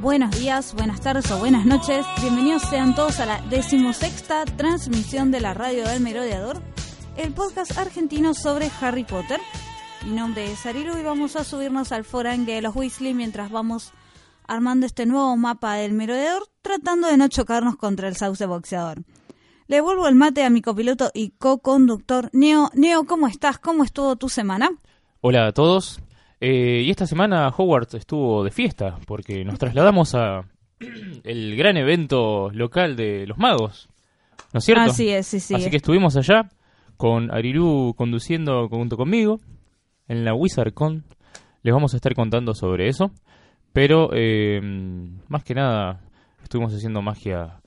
Buenos días, buenas tardes o buenas noches. Bienvenidos sean todos a la decimosexta transmisión de la radio del Merodeador, el podcast argentino sobre Harry Potter. Mi nombre es Arilu y vamos a subirnos al forangue de los Weasley mientras vamos armando este nuevo mapa del Merodeador, tratando de no chocarnos contra el sauce boxeador. Le devuelvo el mate a mi copiloto y co-conductor Neo. Neo, ¿cómo estás? ¿Cómo estuvo tu semana? Hola a todos. Eh, y esta semana Hogwarts estuvo de fiesta porque nos trasladamos a el gran evento local de los magos, ¿no es cierto? Así es, sí, sí. Así que estuvimos allá con Ariru conduciendo junto conmigo en la WizardCon. Les vamos a estar contando sobre eso. Pero eh, más que nada estuvimos haciendo magia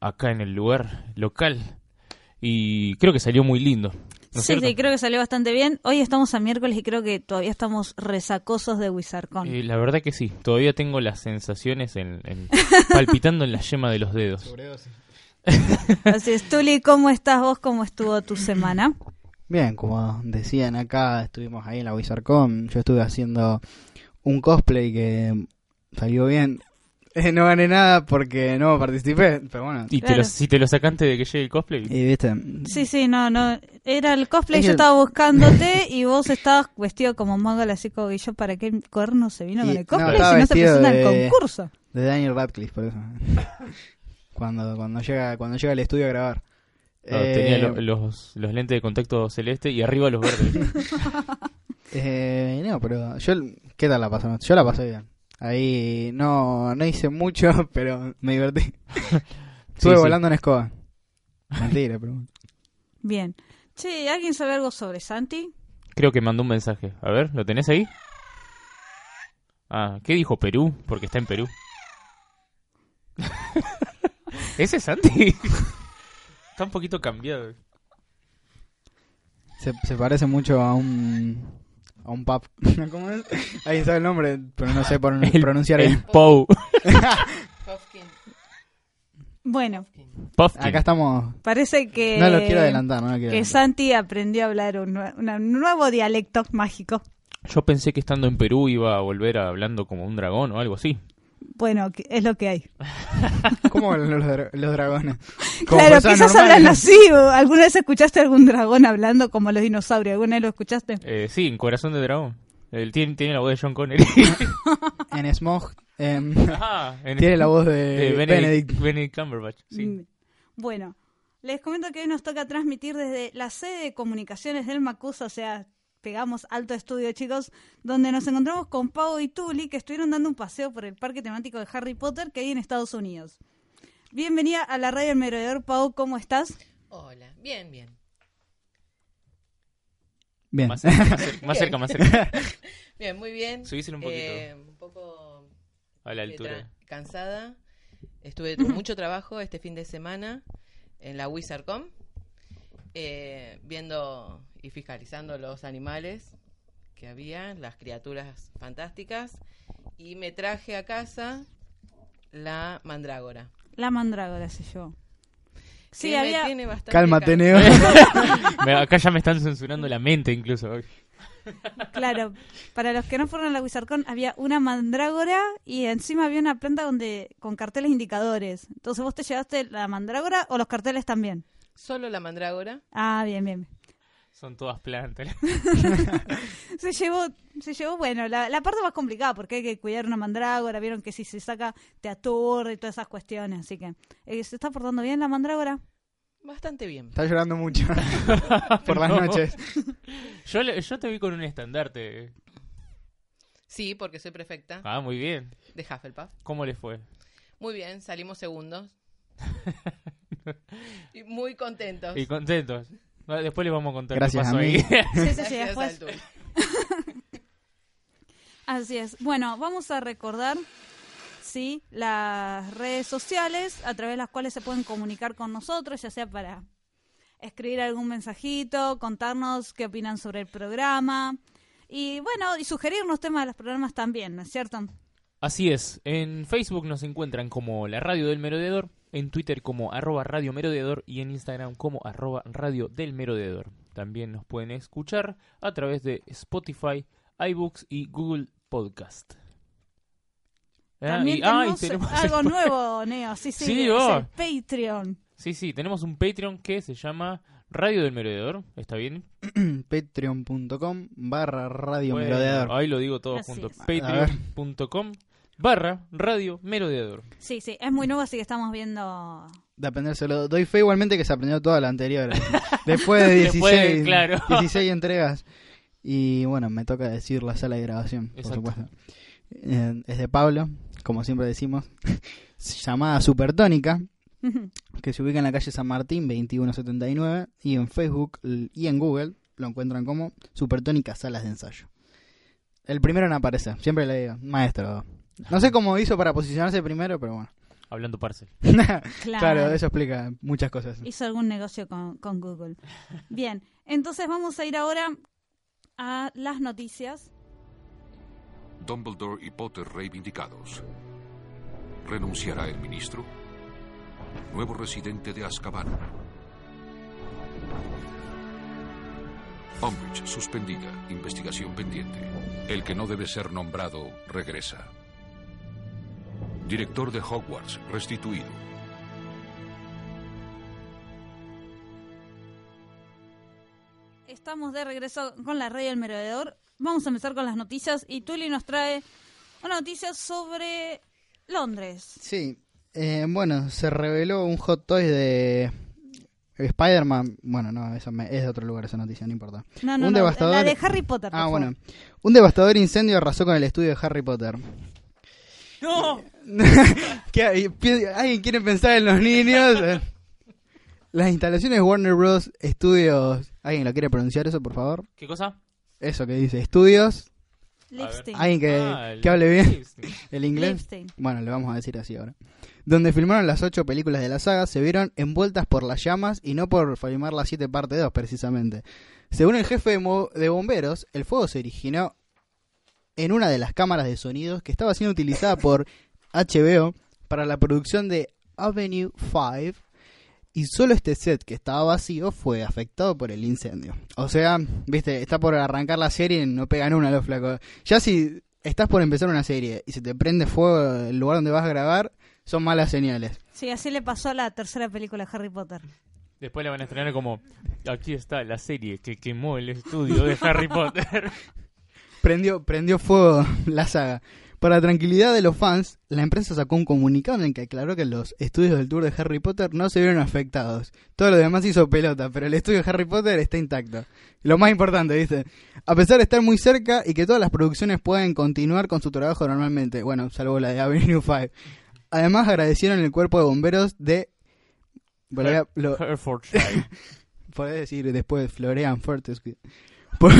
acá en el lugar local y creo que salió muy lindo. ¿No es Sí, cierto? sí, creo que salió bastante bien. Hoy estamos a miércoles y creo que todavía estamos resacosos de WizardCon. Eh, la verdad que sí, todavía tengo las sensaciones en, en- palpitando en la yema de los dedos. Así es, Tuli, ¿cómo estás vos? ¿Cómo estuvo tu semana? Bien, como decían acá, estuvimos ahí en la WizardCon. Yo estuve haciendo un cosplay que salió bien. Eh, no gané nada porque no participé, pero bueno. Y te Claro. lo- si te lo sacaste de que llegue el cosplay, Y viste, Sí, sí, no, no. Era el cosplay, Es yo que- estaba buscándote y vos estabas vestido como mago así como que yo, ¿para qué corno se vino Y- con el no, cosplay estaba si no se vestido presenta de- el concurso? de Daniel Radcliffe, por eso. cuando, cuando llega cuando llega al estudio a grabar. no, Eh, tenía lo- los, los lentes de contacto celeste y arriba los verdes. eh, no, pero yo, ¿qué tal la pasó? Yo la pasé bien. Ahí no, no hice mucho, pero me divertí. Estuve sí. volando en escoba. Mentira, pero. Bien. Che, ¿alguien sabe algo sobre Santi? Creo que mandó un mensaje. A ver, ¿lo tenés ahí? Ah, ¿qué dijo Perú? Porque está en Perú. ¿Ese es Santi? está un poquito cambiado. Se, se parece mucho a un a un pub. ¿Cómo es? Ahí sabe el nombre, pero no sé El, pronunciar el bien. Pou. Bueno, Puffkin. Acá estamos. parece que... No lo quiero adelantar, no lo quiero Que adelantar. Santi aprendió a hablar un, un nuevo dialecto mágico. Yo pensé que estando en Perú iba a volver a hablando como un dragón o algo así. Bueno, que- es lo que hay. ¿Cómo los, dra- los dragones? Claro, quizás normales. hablan así. ¿Alguna vez escuchaste algún dragón hablando como los dinosaurios? ¿Alguna vez lo escuchaste? Eh, sí, en Corazón de Dragón. Él tiene, tiene la voz de John Connery. En Smog em, Ah, en- tiene la voz de, de Benedict. Benedict, Benedict Cumberbatch. Sí. Mm. Bueno, les comento que hoy nos toca transmitir desde la sede de comunicaciones del Macusa, o sea, pegamos alto estudio, chicos, donde nos encontramos con Pau y Tuli, que estuvieron dando un paseo por el parque temático de Harry Potter que hay en Estados Unidos. Bienvenida a la radio del Merodeador, Pau, ¿cómo estás? Hola, bien, bien. Bien. Más cerca, más cerca, más cerca. más cerca. Bien, muy bien. Subíselo un poquito. Eh, un poco A la altura. cansada. Estuve con mucho trabajo este fin de semana en la WizardCon, eh, viendo y fiscalizando los animales que había, las criaturas fantásticas, y me traje a casa la mandrágora. La mandrágora se yo. Sí, había... tiene bastante Cálmate, Neo. Acá ya me están censurando la mente incluso. Claro, para los que no fueron a la WizardCon había una mandrágora y encima había una planta donde con carteles indicadores. Entonces, ¿vos te llevaste la mandrágora o los carteles también? Solo la mandrágora. Ah, bien, bien. Son todas plantas. Se llevó, se llevó, bueno, la, la parte más complicada porque hay que cuidar una mandrágora. Vieron que si se saca te aturde y todas esas cuestiones. Así que, eh, ¿se está portando bien la mandrágora? Bastante bien. Está llorando mucho por las No. noches. Yo, le- yo te vi con un estandarte. Sí, porque soy prefecta Ah, muy bien. de Hufflepuff. ¿Cómo le fue? Muy bien, salimos segundos. y muy contentos. Y contentos. Después les vamos a contar Gracias qué pasó a mí. ahí. Sí, sí, después. Así es. Bueno, vamos a recordar, sí, las redes sociales a través de las cuales se pueden comunicar con nosotros, ya sea para escribir algún mensajito, contarnos qué opinan sobre el programa y bueno, y sugerirnos temas de los programas también, ¿no es cierto? Así es, en Facebook nos encuentran como la radio del merodeador, en Twitter como arroba radio merodeador y en Instagram como arroba radio del merodeador. También nos pueden escuchar a través de Spotify, iBooks y Google Podcast. Ah, También y- ah, y tenemos tenemos algo el- nuevo, Neo, sí, sí, Sí, es oh. el Patreon. Sí, sí, tenemos un Patreon que se llama Radio del Merodeador, ¿está bien? Patreon.com barra radio Bueno, merodeador. Ahí lo digo todo Así junto. Patreon.com barra Radio Merodeador. Sí, sí, es muy nuevo, así que estamos viendo... De aprendérselo. Doy fe igualmente que se aprendió toda la anterior. Después de 16, Después, claro. 16 entregas. Y bueno, me toca decir la sala de grabación, por supuesto. Eh, es de Pablo, como siempre decimos. llamada Supertónica, que se ubica en la calle San Martín 2179. Y en Facebook y en Google lo encuentran como Supertónica Salas de Ensayo. El primero en aparecer, siempre le digo, maestro. No sé cómo hizo para posicionarse primero, pero bueno. Hablando parcel. Claro. claro, eso explica muchas cosas. Hizo algún negocio con, con Google. Bien, entonces vamos a ir ahora a las noticias. Dumbledore y Potter reivindicados. ¿Renunciará el ministro? Nuevo residente de Azkaban. Umbridge suspendida. Investigación pendiente. El que no debe ser nombrado regresa. Director de Hogwarts restituido. Estamos de regreso con la radio del merodeador. Vamos a empezar con las noticias y Tuli nos trae una noticia sobre Londres. Sí, eh, bueno, se reveló un hot toy de Spider-Man. Bueno, no, eso me- es de otro lugar esa noticia, no importa. No, no, Un no, devastador- la de Harry Potter. por Ah, favor. bueno. Un devastador incendio arrasó con el estudio de Harry Potter. ¡No! ¿Alguien quiere pensar en los niños? Las instalaciones Warner Bros. Studios. ¿Alguien lo quiere pronunciar eso, por favor? ¿Qué cosa? Eso que dice, estudios. Lipstein. Alguien que, Ah, que hable bien Lipstein. el inglés. Lipstein. Bueno, le vamos a decir así ahora. Donde filmaron las ocho películas de la saga, se vieron envueltas por las llamas y no por filmar las siete parte 2, precisamente. Según el jefe de, mo- de bomberos, el fuego se originó en una de las cámaras de sonidos que estaba siendo utilizada por HBO para la producción de Avenue 5 y solo este set que estaba vacío fue afectado por el incendio. O sea, viste, está por arrancar la serie y no pegan una los flacos. Ya si estás por empezar una serie y se te prende fuego el lugar donde vas a grabar, son malas señales. Sí, así le pasó a la tercera película de Harry Potter. Después la van a estrenar como aquí está la serie que quemó el estudio de Harry Potter. Prendió, prendió fuego la saga. Para tranquilidad de los fans, la empresa sacó un comunicado en que aclaró que los estudios del tour de Harry Potter no se vieron afectados. Todo lo demás hizo pelota, pero el estudio de Harry Potter está intacto. Lo más importante, dice. A pesar de estar muy cerca y que todas las producciones pueden continuar con su trabajo normalmente. Bueno, salvo la de Avenue 5. Además agradecieron el cuerpo de bomberos de... Bueno, lo- podés decir después Florian Fortescue, por,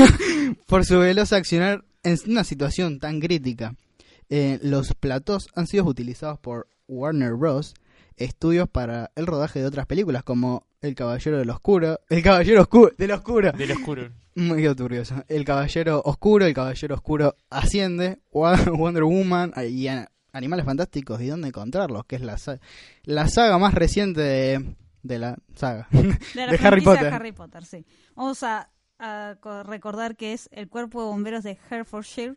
por su veloz accionar en una situación tan crítica. Eh, los platos han sido utilizados por Warner Bros. Estudios para el rodaje de otras películas como El Caballero del Oscuro, El Caballero Oscuro, del Oscuro, Del oscuro. muy turbioso, El Caballero Oscuro, El Caballero Oscuro Asciende, Wonder Woman y a- Animales Fantásticos y dónde encontrarlos, que es la, sa- la saga más reciente de, de la saga. De, la De Harry Potter. Harry Potter, sí. Vamos a, a co- recordar que es el cuerpo de bomberos de Herefordshire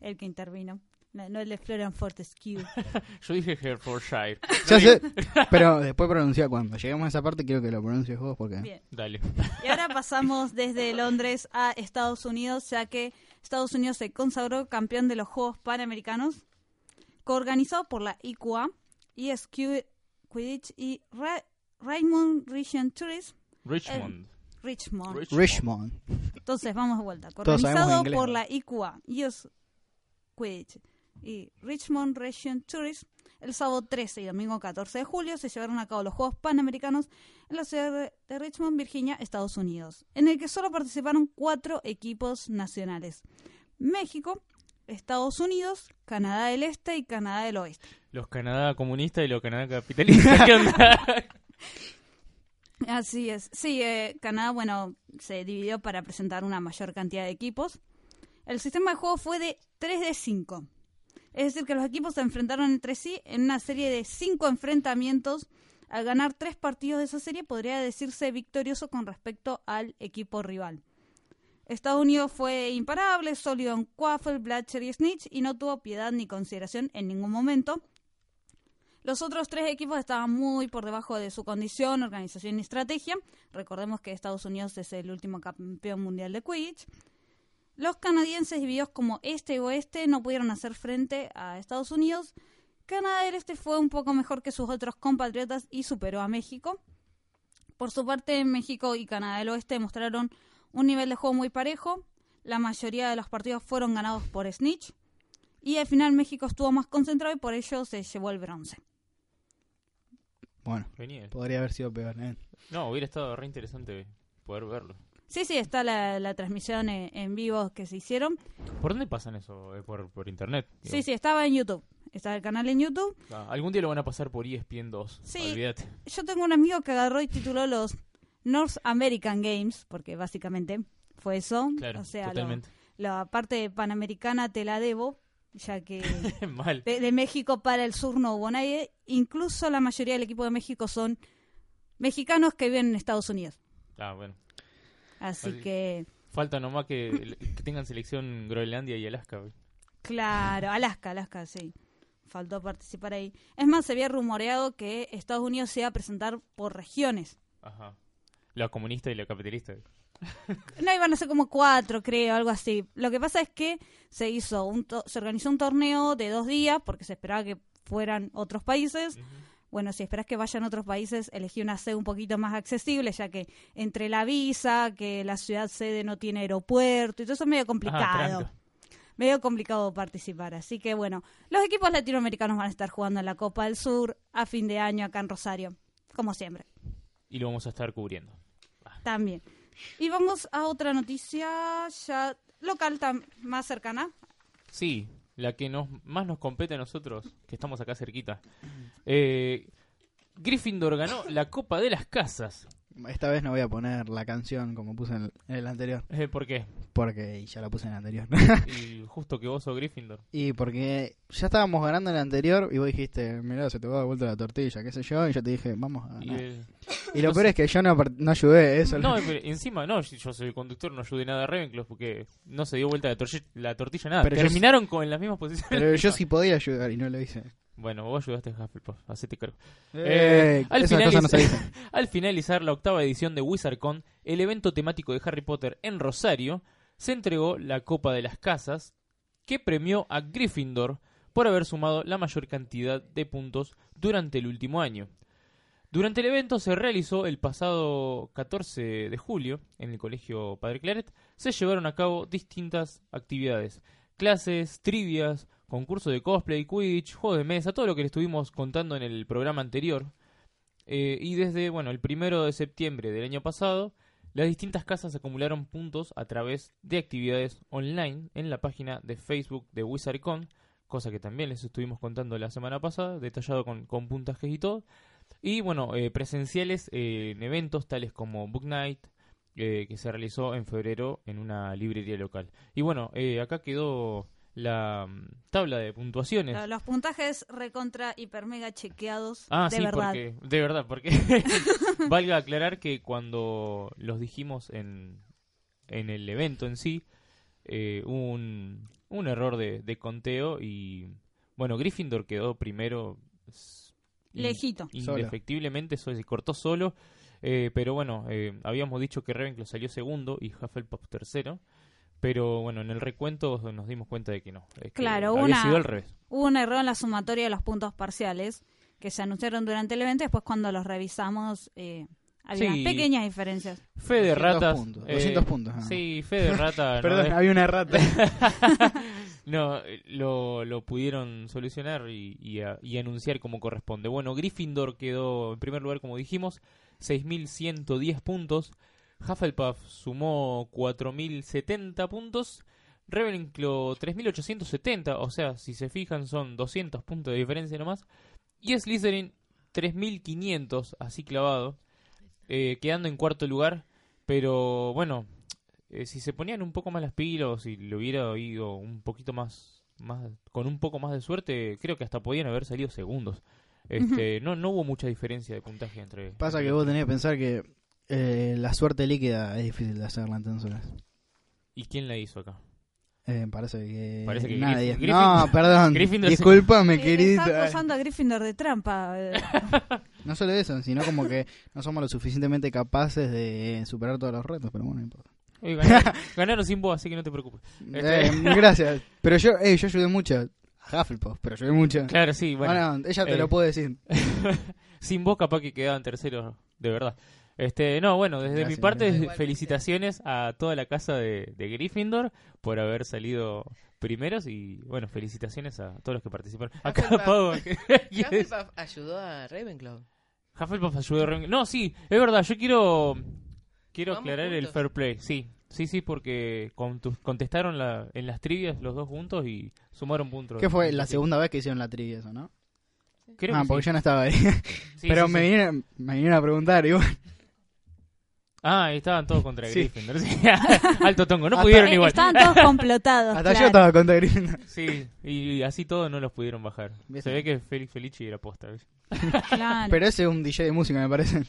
el que intervino. No, no el de Florian Fortescue. Yo dije Herefordshire. Ya sé, pero después pronuncia cuando lleguemos a esa parte quiero que lo pronuncies vos porque Bien. Dale. Y ahora pasamos desde Londres a Estados Unidos, ya que Estados Unidos se consagró campeón de los Juegos Panamericanos, coorganizado por la IQA, ESQ Quidditch y Ra- Raymond Region Tourism Richmond. Richmond. Richmond. Entonces, vamos de vuelta. Todos sabemos Organizado inglés, por la IQA, US Quidditch y Richmond Region Tourism, el sábado 13 y domingo 14 de julio se llevaron a cabo los Juegos Panamericanos en la ciudad de- Richmond, Virginia, Estados Unidos, en el que solo participaron cuatro equipos nacionales. México, Estados Unidos, Canadá del Este y Canadá del Oeste. Los Canadá comunistas y los Canadá capitalistas. Así es. Sí, eh, Canadá, bueno, se dividió para presentar una mayor cantidad de equipos. El sistema de juego fue de 3 de 5. Es decir, que los equipos se enfrentaron entre sí en una serie de 5 enfrentamientos. Al ganar 3 partidos de esa serie, podría decirse victorioso con respecto al equipo rival. Estados Unidos fue imparable, sólido en Quaffle, Blatcher y Snitch y no tuvo piedad ni consideración en ningún momento. Los otros tres equipos estaban muy por debajo de su condición, organización y estrategia. Recordemos que Estados Unidos es el último campeón mundial de Quidditch. Los canadienses divididos como este y oeste no pudieron hacer frente a Estados Unidos. Canadá del Este fue un poco mejor que sus otros compatriotas y superó a México. Por su parte, México y Canadá del Oeste mostraron un nivel de juego muy parejo. La mayoría de los partidos fueron ganados por Snitch. Y al final México estuvo más concentrado y por ello se llevó el bronce. Bueno, Genial. podría haber sido peor. ¿eh? No, hubiera estado re interesante poder verlo. Sí, sí, está la, la transmisión en, en vivo que se hicieron. ¿Por dónde pasan eso? Eh, por, por internet. digo. Sí, sí, estaba en YouTube. Estaba el canal en YouTube. Ah, algún día lo van a pasar por ESPN 2. Sí. Olvídate. Yo tengo un amigo que agarró y tituló los North American Games, porque básicamente fue eso. Claro, o sea, lo- totalmente. la parte panamericana te la debo, ya que Mal. de, de México para el sur no hubo nadie. Incluso la mayoría del equipo de México son mexicanos que viven en Estados Unidos. Ah, bueno. Así Así- que, Falta nomás que, que tengan selección Groenlandia y Alaska. claro, Alaska, Alaska, sí. Faltó participar ahí. Es más, se había rumoreado que Estados Unidos se iba a presentar por regiones. Ajá. La comunista y la capitalista. No, iban a ser como cuatro, creo, algo así. Lo que pasa es que se hizo un to- se organizó un torneo de dos días porque se esperaba que fueran otros países. Bueno, si esperas que vayan otros países, elegí una sede un poquito más accesible, ya que entre la visa, que la ciudad sede no tiene aeropuerto, y todo eso es medio complicado. tranca. medio complicado participar. Así que bueno, los equipos latinoamericanos van a estar jugando en la Copa del Sur a fin de año acá en Rosario, como siempre. Y lo vamos a estar cubriendo. También. Y vamos a otra noticia ya local, más cercana. Sí, la que nos más nos compete a nosotros, que estamos acá cerquita. Eh, Gryffindor ganó la Copa de las Casas. Esta vez no voy a poner la canción como puse en el, en el anterior, Eh, ¿Por qué? porque ya la puse en el anterior. Y justo que vos sos Gryffindor. y porque ya estábamos ganando en el anterior y vos dijiste, mirá, se te va dar vuelta la tortilla, qué sé yo, y yo te dije, vamos a Y, el- Y lo peor es que yo no, no ayudé, eso. No, pero encima no, yo yo soy el conductor, no ayudé nada a Ravenclaw porque no se dio vuelta la, torti- la tortilla nada. Pero yo Terminaron con las mismas posiciones. Pero yo sí podía ayudar y no lo hice. Bueno, vos ayudaste a Hufflepuff. Eh, al, esas cosas no se finalizar, dicen. al finalizar la octava edición de WizardCon, el evento temático de Harry Potter en Rosario, se entregó la Copa de las Casas, que premió a Gryffindor por haber sumado la mayor cantidad de puntos durante el último año. Durante el evento se realizó el pasado 14 de julio en el Colegio Padre Claret, se llevaron a cabo distintas actividades, clases, trivias, concurso de cosplay, quidditch, juego de mesa, todo lo que le estuvimos contando en el programa anterior. Eh, y desde bueno el primero de septiembre del año pasado, las distintas casas acumularon puntos a través de actividades online en la página de Facebook de WizardCon, cosa que también les estuvimos contando la semana pasada, detallado con, con puntajes y todo. Y bueno, eh, presenciales eh, en eventos tales como Book Night, que se realizó en febrero en una librería local. Y bueno, acá quedó la mm, tabla de puntuaciones. Lo- Los puntajes recontra hiper mega chequeados Ah, de sí, verdad. porque de verdad, porque valga aclarar que cuando los dijimos en, en el evento en sí, eh, hubo un, un error de, de conteo y bueno, Gryffindor quedó primero in- Lejito. Solo. indefectiblemente, eso se cortó solo, eh, pero bueno, eh, habíamos dicho que Ravenclaw salió segundo y Hufflepuff tercero. Pero bueno, en el recuento nos dimos cuenta de que no. es que Claro, había una- sido al revés. Hubo un error en la sumatoria de los puntos parciales que se anunciaron durante el evento. Después, cuando los revisamos, eh, había Sí. pequeñas diferencias. Fe de 200 ratas. puntos, eh, 200 puntos, ah. Sí, fe de rata. no Perdón, había una rata. No, eh, lo, lo pudieron solucionar y, y, a- y anunciar como corresponde. Bueno, Gryffindor quedó en primer lugar, como dijimos, 6.110 puntos. Hufflepuff sumó 4.070 puntos. Ravenclaw 3870, o sea, si se fijan son 200 puntos de diferencia nomás. Y Slytherin 3500, así clavado, eh, quedando en cuarto lugar. Pero bueno, eh, si se ponían un poco más las pilas o si lo hubiera ido un poquito más, más, con un poco más de suerte, creo que hasta podían haber salido segundos. Este, no, no hubo mucha diferencia de puntaje entre. Pasa que vos tenés que pensar que eh, la suerte líquida es difícil de hacerla entonces. ¿Y quién la hizo acá? Eh, parece que, Parece que nadie. Griffin- no, perdón. Gryffindor Discúlpame, Eh, querido. Está acusando a Gryffindor de trampa. eh. No solo eso, sino como que no somos lo suficientemente capaces de superar todos los retos, pero bueno, no importa. Oye, ganaron, ganaron sin vos, así que no te preocupes. Este- Eh, gracias. Pero yo, eh, yo ayudé mucho. A Hufflepuff, pero ayudé mucho. Claro, sí, bueno. Bueno, ella te eh, lo puede decir. sin vos capaz que quedaban terceros, de verdad. Este, no, bueno, desde mi parte, felicitaciones a toda la casa de, de Gryffindor por haber salido primeros y, bueno, felicitaciones a todos los que participaron. Acá, Hufflepuff. Pau, ¿qué- Hufflepuff ayudó a Ravenclaw. Hufflepuff ayudó a Ren- No, sí, es verdad, yo quiero quiero Vamos aclarar el fair play, sí. Sí, sí, porque contestaron la, en las trivias los dos juntos y sumaron puntos. ¿Qué fue la segunda vez que hicieron la trivia eso, no? Creo ah, que porque sí. yo no estaba ahí. Sí, pero sí, me, sí. Vinieron, me vinieron a preguntar y bueno, Ah, y estaban todos contra Sí. Gryffindor. sí. Alto tongo, no Hasta- pudieron Eh, igual. Estaban todos complotados. hasta yo estaba contra Gryffindor. Sí, y así todos no los pudieron bajar. Bien. Se ve que Félix Felici era posta. ¿ves? Claro. Pero ese es un DJ de música, me parece.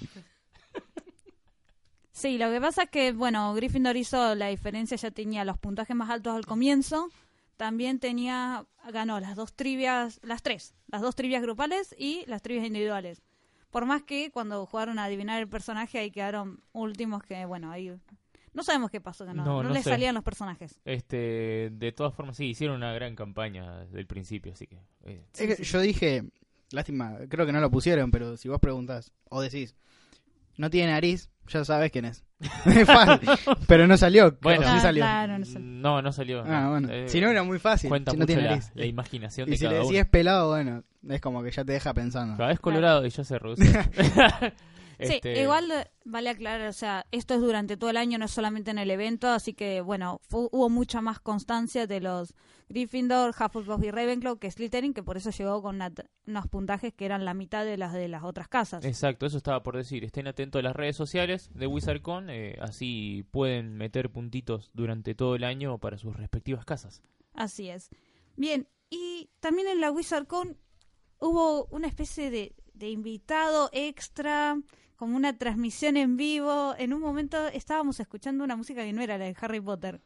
Sí, lo que pasa es que, bueno, Gryffindor hizo la diferencia, ya tenía los puntajes más altos al comienzo, también tenía, ganó las dos trivias, las tres, las dos trivias grupales y las trivias individuales. Por más que cuando jugaron a adivinar el personaje ahí quedaron últimos que, bueno, ahí no sabemos qué pasó, que no, No, no, no les sé. salían los personajes. Este, de todas formas, sí, hicieron una gran campaña desde el principio, así que... eh, Es que yo dije, lástima, creo que no lo pusieron, pero si vos preguntás o decís, no tiene nariz, ya sabes quién es. Es fácil. pero no salió. Bueno. sí Ah, salió. claro, no sé. no, no salió. Ah, no. bueno. Eh, si no era muy fácil. Cuenta si mucho no tiene la, nariz. la imaginación Y de si cada le decís uno. es pelado, bueno, es como que ya te deja pensando. Cada vez colorado y ya se reduce. Este, Sí, igual eh, vale aclarar, o sea, esto es durante todo el año, no es solamente en el evento, así que, bueno, hubo mucha más constancia de los Gryffindor, Hufflepuff y Ravenclaw que Slytherin, que por eso llegó con una unos puntajes que eran la mitad de las de las otras casas. Exacto, eso estaba por decir. Estén atentos a las redes sociales de WizardCon, eh, así pueden meter puntitos durante todo el año para sus respectivas casas. Así es. Bien, y también en la WizardCon hubo una especie de, de invitado extra, como una transmisión en vivo. En un momento estábamos escuchando una música que no era la de Harry Potter.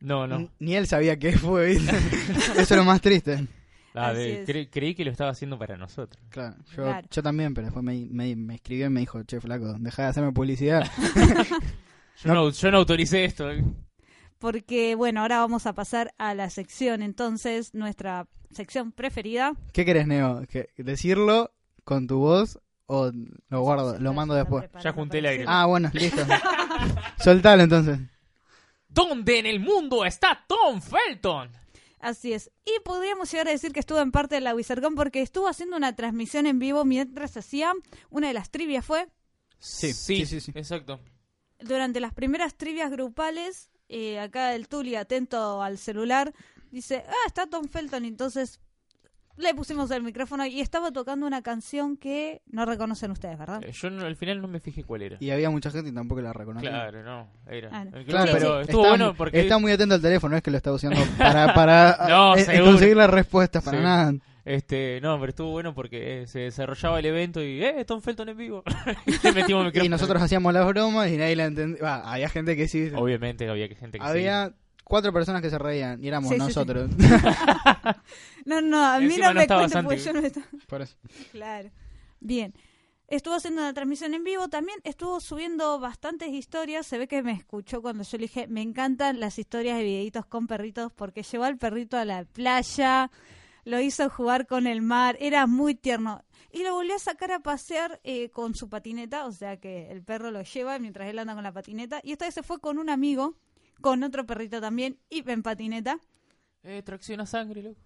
No, no. N- Ni él sabía qué fue. Eso es lo más triste. Ah, de- cre- creí que lo estaba haciendo para nosotros. Claro, yo, Claro. yo también, pero después me, me, me escribió y me dijo, che, flaco, deja de hacerme publicidad. Yo no, yo no autoricé esto. eh. porque bueno, ahora vamos a pasar a la sección, entonces, nuestra sección preferida. ¿Qué querés, Neo? ¿Que- ¿Decirlo con tu voz o lo guardo, lo mando después? Ya junté el aire. Ah, bueno, listo. Soltalo entonces. ¿Dónde en el mundo está Tom Felton? Así es. Y podríamos llegar a decir que estuvo en parte de la WizardCon porque estuvo haciendo una transmisión en vivo mientras hacía una de las trivias fue Sí, sí, sí, sí, sí. exacto. durante las primeras trivias grupales, eh, acá el Tuli atento al celular, dice, ah, está Tom Felton, entonces le pusimos el micrófono y estaba tocando una canción que no reconocen ustedes, ¿verdad? Eh, Yo no- al final no me fijé cuál era. Y había mucha gente y tampoco la reconocía. Claro, no, era. Ah, Claro, Sí, pero sí. estuvo está, bueno porque está muy atento al teléfono, no es que lo está usando para, para No, eh, seguro. conseguir las respuestas, para Sí. nada. este, no, pero estuvo bueno porque eh, se desarrollaba el evento y eh, Tom Felton en vivo. y le metimos el micrófono. Y nosotros hacíamos las bromas y nadie la entendía. Va, había gente que sí. Obviamente había que gente que había cuatro personas que se reían y éramos Sí, sí, sí. nosotros. No, no, a mí no no me porque Santi. yo no me estaba... Por eso. Claro. Bien. Estuvo haciendo una transmisión en vivo, también estuvo subiendo bastantes historias, se ve que me escuchó cuando yo le dije, me encantan las historias de videitos con perritos porque llevó al perrito a la playa, lo hizo jugar con el mar, era muy tierno. Y lo volvió a sacar a pasear eh, con su patineta, o sea que el perro lo lleva mientras él anda con la patineta. Y esta vez se fue con un amigo, con otro perrito también, y en patineta. Eh, tracción a sangre, loco.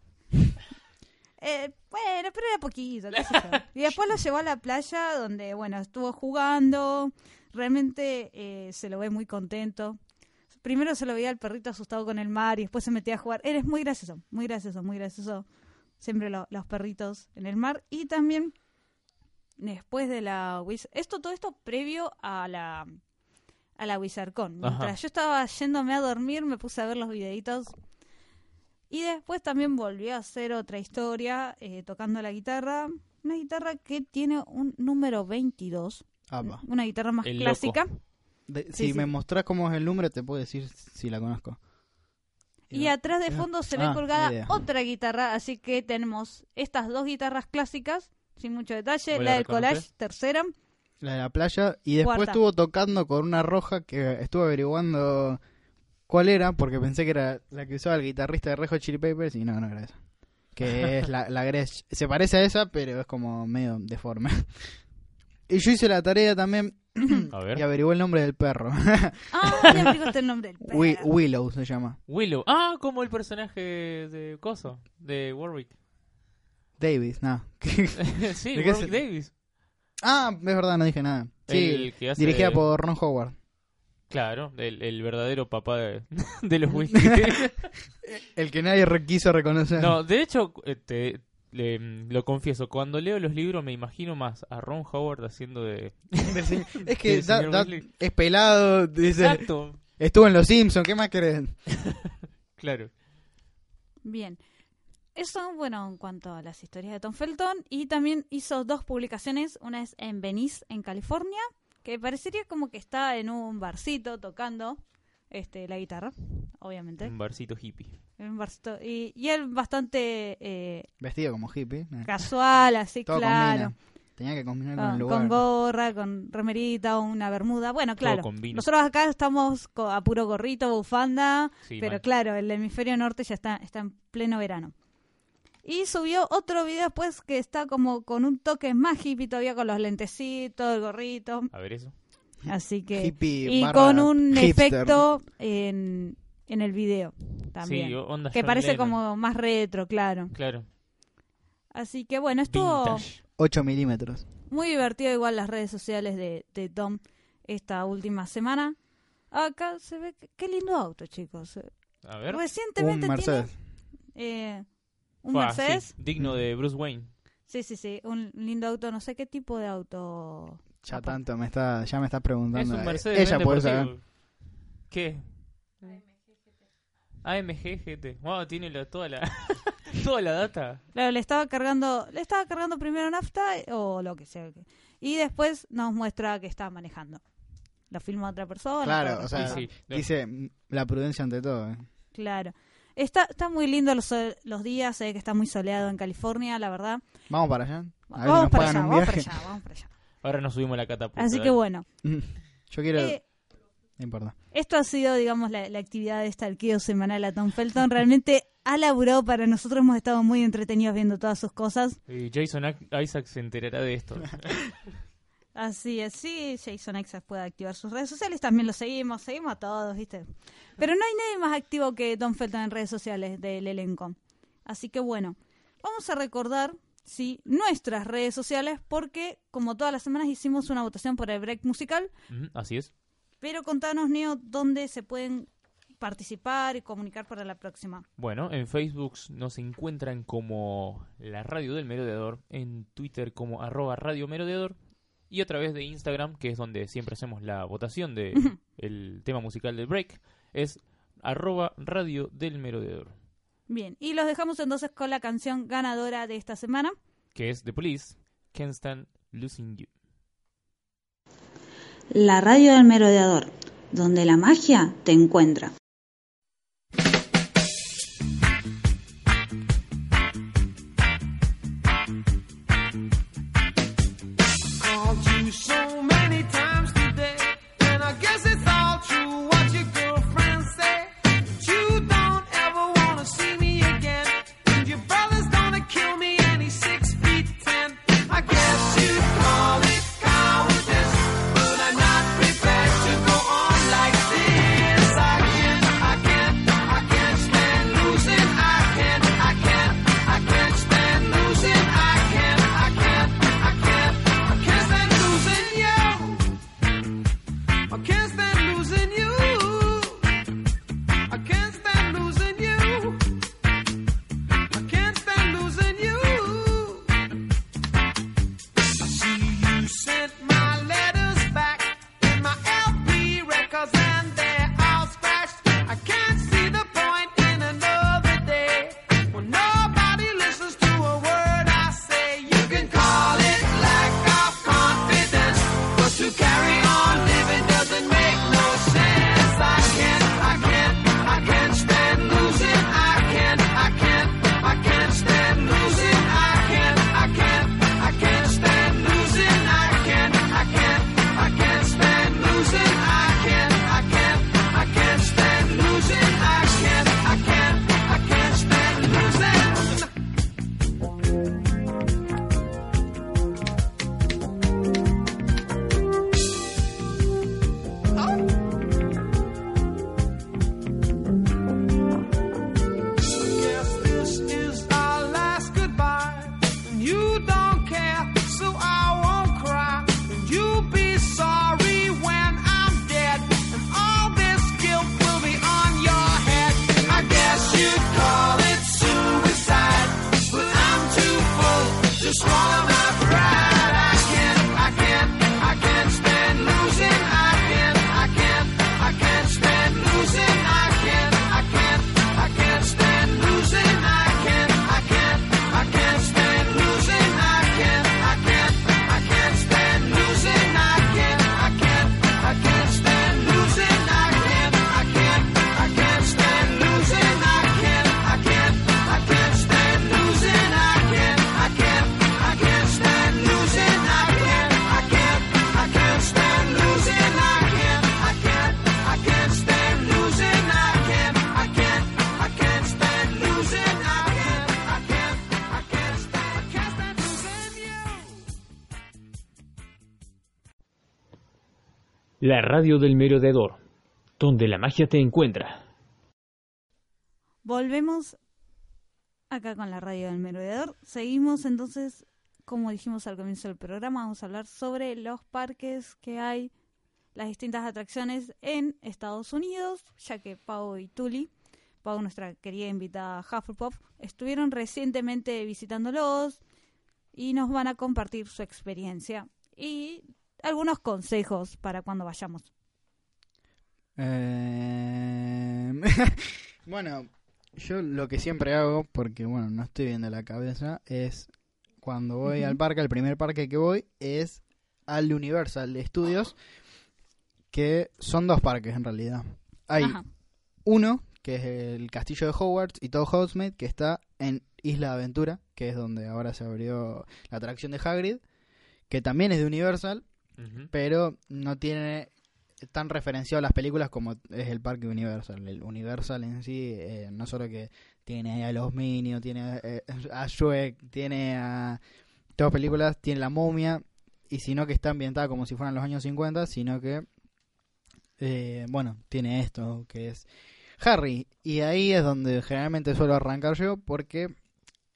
Eh, bueno, pero era poquito. qué sé yo. Y después lo llevó a la playa donde, bueno, estuvo jugando. Realmente eh, se lo ve muy contento. primero se lo veía al perrito asustado con el mar y después se metía a jugar. Eres muy gracioso, muy gracioso, muy gracioso. Siempre lo- los perritos en el mar. Y también después de la esto todo esto previo a la a la WizardCon. Ajá. Mientras yo estaba yéndome a dormir, me puse a ver los videitos. Y después también volvió a hacer otra historia eh, tocando la guitarra. Una guitarra que tiene un número 22. Apa. Una guitarra más El clásica. De- Sí, si sí. me mostrás cómo es el número, te puedo decir si la conozco. Y atrás de fondo se ve Ah, colgada idea. otra guitarra, así que tenemos estas dos guitarras clásicas, sin mucho detalle, Voy la del collage, tercera, La de la playa. Y después Cuarta. estuvo tocando con una roja que estuve averiguando cuál era, porque pensé que era la que usaba el guitarrista de Rejo Chili Papers y no, no era esa. Que es la, la Gretsch. Se parece a esa, pero es como medio deforme. Y yo hice la tarea también A ver. y averigué el nombre del perro. Ah, ya me dijo el nombre del perro. Wi- Willow se llama. Willow. Ah, como el personaje de Coso, de Warwick. Davis, no. sí, ¿De qué Warwick Davis. Ah, es verdad, no dije nada. Sí, El que hace dirigida de- por Ron Howard. Claro, el, el verdadero papá de, de los whisky. El que nadie quiso reconocer. no, de hecho, eh, te- le- lo confieso, cuando leo los libros me imagino más a Ron Howard haciendo de... es que da- da- es pelado, dice, Exacto, estuvo en Los Simpsons, ¿qué más querés? claro. Bien. Eso, bueno, en cuanto a las historias de Tom Felton. Y también hizo dos publicaciones. Una es en Venice, en California, que parecería como que está en un barcito tocando este la guitarra, obviamente. Un barcito hippie. En un barcito. Y, y él bastante eh, Vestido como hippie. casual, así, Todo claro. combina. Tenía que combinar con el Con, lugar. con gorra, con remerita o una bermuda. Bueno, claro. Nosotros acá estamos co- a puro gorrito, bufanda, Sí, pero mal. claro, el hemisferio norte ya está, está en pleno verano. Y subió otro video después que está como con un toque más hippie todavía con los lentecitos, el gorrito. A ver eso. Así que. Hippie y con un hipster. efecto en, en el video también. Sí, onda que John parece Lennon. como más retro, claro. Claro. Así que bueno, estuvo. Vintage. 8 milímetros. Muy divertido igual las redes sociales de, de Tom esta última semana. Acá se ve, que- qué lindo auto, chicos. A ver. Recientemente Un Mercedes. tiene eh, un Fua, Mercedes. sí, digno de Bruce Wayne. Sí, sí, sí, un lindo auto, no sé qué tipo de auto. Ya tanto me está, ya me está preguntando. Es un Eh, Mercedes Ella puede saber. ¿Qué? AMG GT. Wow, tiene la- toda la toda la data. Claro, le estaba cargando, le estaba cargando primero nafta o lo que sea. Y después nos muestra que está manejando. Lo filma otra persona. Claro, o sea, Sí, sí. dice mm, la prudencia ante todo. eh. Claro. Está, está muy lindo los, sol- los días, se ve que está muy soleado en California, la verdad. Vamos para allá. A ver si Vamos nos para allá, un vamos para viaje. allá, vamos para allá. Ahora nos subimos la catapulta. Así que bueno, Yo quiero. eh, No importa. esto ha sido, digamos, la, la actividad de esta arqueo semanal a Tom Felton. Realmente ha laburado para nosotros, hemos estado muy entretenidos viendo todas sus cosas. Y Jason Ac- Isaac se enterará de esto. Así es, sí, Jason Exas puede activar sus redes sociales, también lo seguimos, seguimos a todos, ¿viste? Pero no hay nadie más activo que Tom Felton en redes sociales del elenco. Así que bueno, vamos a recordar, sí, nuestras redes sociales, porque como todas las semanas hicimos una votación por el break musical, Así es. pero contanos, Neo, dónde se pueden participar y comunicar para la próxima. Bueno, en Facebook nos encuentran como la Radio del Merodeador, en Twitter como arroba Radio Merodeador y a través de Instagram, que es donde siempre hacemos la votación de el tema musical del break, es arroba Radio del Merodeador, Bien, y los dejamos entonces con la canción ganadora de esta semana. que es The Police, Can't Stand Losing You. La radio del merodeador, donde la magia te encuentra. La radio del merodeador, donde la magia te encuentra. Volvemos acá con la radio del merodeador. Seguimos entonces, como dijimos al comienzo del programa, vamos a hablar sobre los parques que hay, las distintas atracciones en Estados Unidos, ya que Pau y Tuli, Pau, nuestra querida invitada Hufflepuff, estuvieron recientemente visitándolos y nos van a compartir su experiencia y algunos consejos para cuando vayamos. Eh, bueno, yo lo que siempre hago, porque bueno, no estoy viendo la cabeza, es cuando voy al parque, el primer parque que voy es al Universal Studios, que son dos parques en realidad. Hay Ajá. uno, que es el castillo de Hogwarts y todo Hogsmeade, que está en Isla de Aventura, que es donde ahora se abrió la atracción de Hagrid, que también es de Universal, Pero no tiene tan referenciado las películas como es el parque Universal. El Universal en sí, eh, no solo que tiene a los Minions, tiene eh, a Shrek, tiene a todas películas, tiene la momia, y sino que está ambientada como si fueran los años 50, sino que, eh, bueno, tiene esto que es Harry. Y ahí es donde generalmente suelo arrancar yo, porque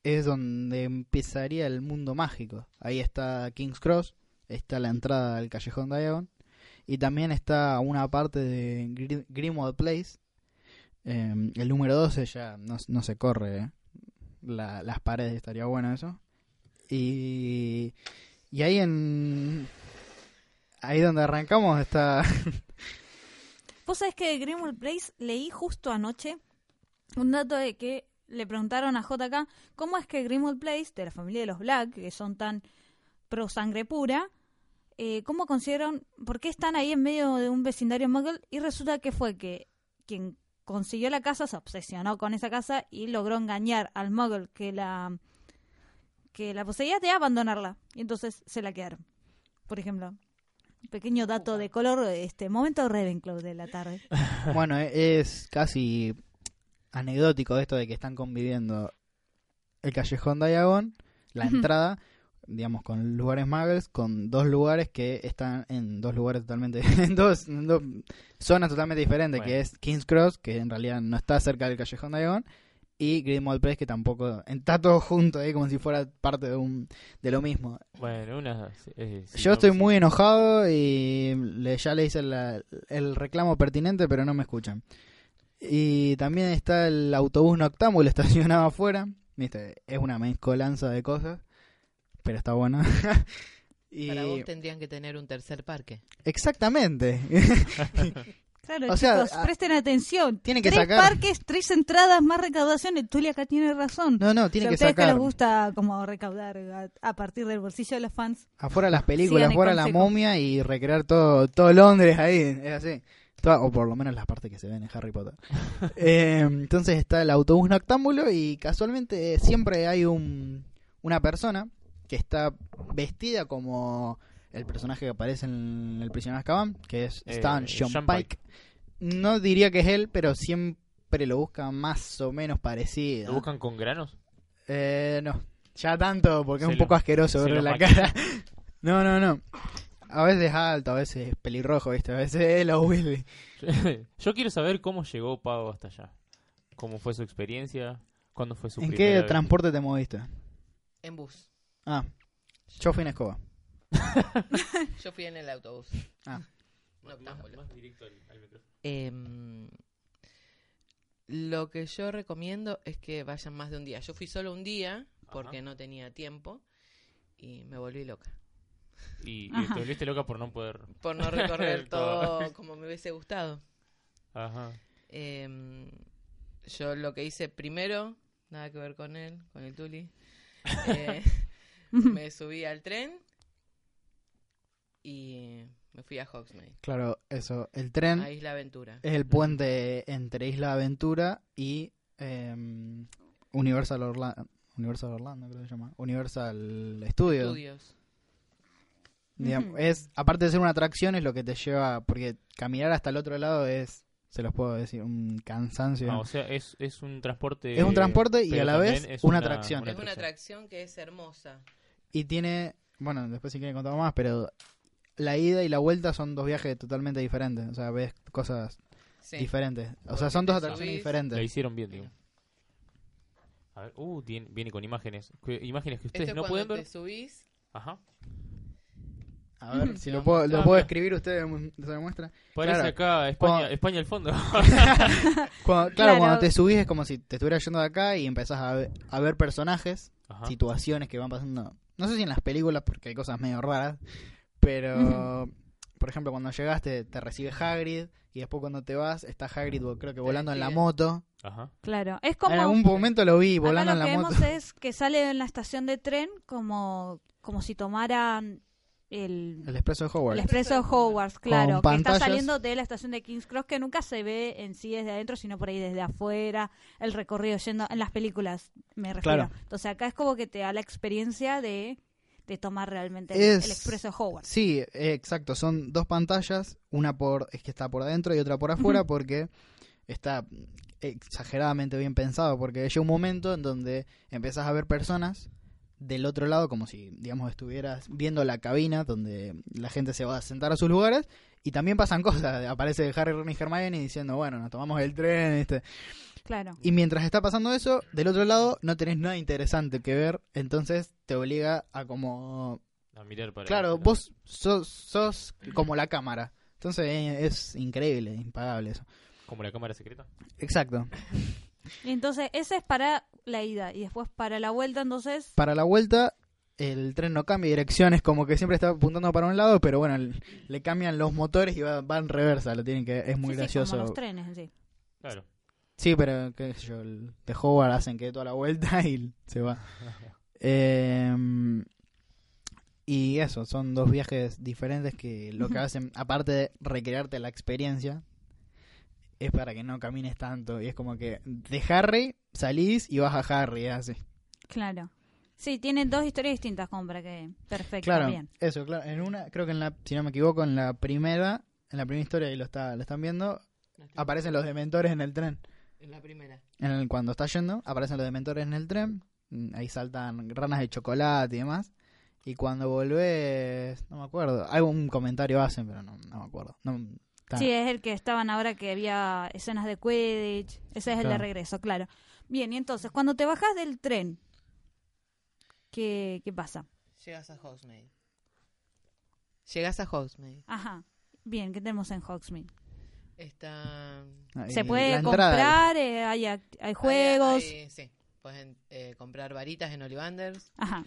es donde empezaría el mundo mágico. Ahí está King's Cross, está la entrada al callejón Diagon y también está una parte de Gri- Grimwald Place. Eh, el número 12 ya no, no se corre, eh. La- las paredes estaría bueno eso. Y, y ahí en... Ahí donde arrancamos está... Vos sabés que de Grimwald Place leí justo anoche un dato de que le preguntaron a JK cómo es que Grimwald Place, de la familia de los Black, que son tan pro sangre pura, eh, cómo consiguieron, por qué están ahí en medio de un vecindario muggle y resulta que fue que quien consiguió la casa se obsesionó con esa casa y logró engañar al muggle que la que la poseía de abandonarla y entonces se la quedaron. Por ejemplo, pequeño dato de color este momento Ravenclaw de la tarde. Bueno, e- es casi anecdótico esto de que están conviviendo el callejón Diagon, la entrada, digamos, con lugares muggles, con dos lugares que están en dos lugares totalmente, en dos, en dos zonas totalmente diferentes, Bueno. que es King's Cross, que en realidad no está cerca del callejón Diagon, y Grimwald Place, que tampoco, está todo junto ahí como si fuera parte de un de lo mismo. Bueno, una... eh, Yo no, estoy sí. muy enojado y le, ya le hice la- el reclamo pertinente, pero no me escuchan. Y también está el autobús noctámbulo estacionado afuera. Viste, es una mezcolanza de cosas, pero está bueno. y Para vos tendrían que tener un tercer parque. exactamente. Claro, O sea, chicos, a- presten atención. Tienen que tres sacar- parques, tres entradas, más recaudación. El Tuli acá tiene razón. no, no, O tiene sea, que ustedes que sacar les gusta como recaudar a, a partir del bolsillo de los fans. afuera las películas, Sigan afuera la momia y recrear todo todo Londres ahí, es así. Toda- o por lo menos las partes que se ven en Harry Potter. Eh, entonces está el autobús noctámbulo y casualmente siempre hay un, una persona que está vestida como el personaje que aparece en El prisionero de Azkaban, que es Eh, Stan Sean John Pike. Pike. No diría que es él, pero siempre lo busca más o menos parecido. ¿Lo buscan con granos? Eh, no, ya tanto porque Se es un lo- poco asqueroso verle la maquilla. cara. No, no, no. A veces alto, a veces pelirrojo, ¿viste? A veces es los Weasley. Yo quiero saber cómo llegó Pau hasta allá. ¿Cómo fue su experiencia? ¿Cuándo fue su ¿En primera qué vez? transporte te moviste? En bus. Ah, yo fui en escoba. Yo fui en el autobús. Ah. Más directo al, al metro. Em, lo que yo recomiendo es que vayan más de un día. Yo fui solo un día porque Ajá. no tenía tiempo y me volví loca. Y, y Ajá. te volviste loca por no poder... Por no recorrer Todo. todo como me hubiese gustado. Ajá. Em, yo lo que hice primero, nada que ver con él, con el Tuli, eh, me subí al tren y me fui a Hogsmeade, Claro, eso. El tren a Isla Aventura. es el puente entre Isla Aventura y em, Universal Orlando. Universal Orlando, creo que se llama. Universal Studios. Digamos, es, aparte de ser una atracción, es lo que te lleva. Porque caminar hasta el otro lado es, se los puedo decir, un cansancio. Ah, o sea, es, es un transporte... Es un transporte y a la vez es una atracción. Es una atracción que es hermosa. Y tiene, bueno, después si quieren contar más, pero la ida y la vuelta son dos viajes totalmente diferentes. O sea, ves cosas Sí. diferentes. O sea, son dos te atracciones diferentes. La hicieron bien, digo. A ver, uh, viene con imágenes. Que- Imágenes que ustedes es no cuando pueden te ver. subís. Ajá. A ver, si lo Lo puedo, lo Ah, puedo escribir, ustedes se lo muestra. Parece Claro. acá España, Cuando- España al fondo. Cuando- claro, Claro. cuando te subís es como si te estuvieras yendo de acá y empezás a ver, a ver personajes, Ajá. situaciones que van pasando. No sé si en las películas, porque hay cosas medio raras, pero por ejemplo, cuando llegaste te recibe Hagrid y después cuando te vas está Hagrid creo que volando en la moto. Ajá. Claro, es como... En algún momento lo vi Acá volando lo en que la moto. vemos es que sale en la estación de tren como, como si tomaran el, El expreso de Hogwarts. el expreso de Hogwarts, claro, que está saliendo de la estación de King's Cross, que nunca se ve en sí desde adentro, sino por ahí desde afuera, el recorrido yendo en las películas, me refiero. Claro. Entonces acá es como que te da la experiencia de, de tomar realmente el, Es- el expreso de Hogwarts. Sí, eh, exacto. Son dos pantallas, una por es que está por adentro y otra por afuera, porque está exageradamente bien pensado, porque llega un momento en donde empezás a ver personas del otro lado, como si, digamos, estuvieras viendo la cabina donde la gente se va a sentar a sus lugares, y también pasan cosas. Aparece Harry, Ron y Hermione diciendo, bueno, nos tomamos el tren, este. Claro. Y mientras está pasando eso, del otro lado no tenés nada interesante que ver, entonces te obliga a como A mirar para Claro, vos sos, sos como la cámara. Entonces es increíble, impagable eso. Como la cámara secreta. Exacto. Y entonces ese es para la ida y después para la vuelta, entonces... Para la vuelta, el tren no cambia direcciones, como que siempre está apuntando para un lado, pero bueno, le cambian los motores y va, va en reversa. Lo tienen que es muy sí, sí, gracioso. como los trenes en sí. Claro. Sí, pero qué sé yo, el de Howard hacen que dé toda la vuelta y se va. Eh, y eso, son dos viajes diferentes que lo que hacen, aparte de recrearte la experiencia, es para que no camines tanto. Y es como que de Harry salís y vas a Harry, así. Claro. Sí, tienen dos historias distintas como para que... Perfecto, Claro, bien. eso, claro. En una, creo que en la, si no me equivoco, en la primera, en la primera historia, y lo, está, lo están viendo, aparecen los dementores en el tren. En la primera. En el- cuando está yendo, aparecen los dementores en el tren. mm, Ahí saltan ranas de chocolate y demás. Y cuando volvés, no me acuerdo. Algún comentario hacen, pero no, no me acuerdo. No, está- Sí, es el que estaban ahora que había escenas de Quidditch. Ese es el de regreso, claro. Bien, y entonces, cuando te bajas del tren, ¿qué, qué pasa? Llegas a Hogsmeade. Llegas a Hogsmeade. Ajá. Bien, ¿qué tenemos en Hogsmeade? Está... ahí, ¿Se puede comprar? eh, hay, hay juegos? Hay- hay- sí, pueden eh, comprar varitas en Ollivanders. Ajá.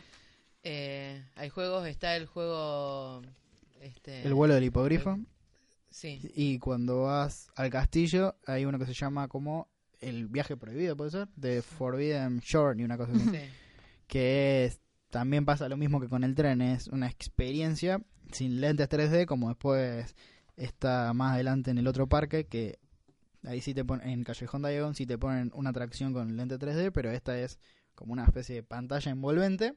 Eh, hay juegos, está el juego... Este, El vuelo del hipogrifo. Sí, Y cuando vas al castillo, hay uno que se llama como el viaje prohibido, ¿puede ser? De Forbidden Shore y una cosa así. sí. que es, también pasa lo mismo que con el tren, es una experiencia sin lentes 3D, como después está más adelante en el otro parque, que ahí sí te ponen, en Callejón Diagon sí te ponen una atracción con lente 3D, pero esta es como una especie de pantalla envolvente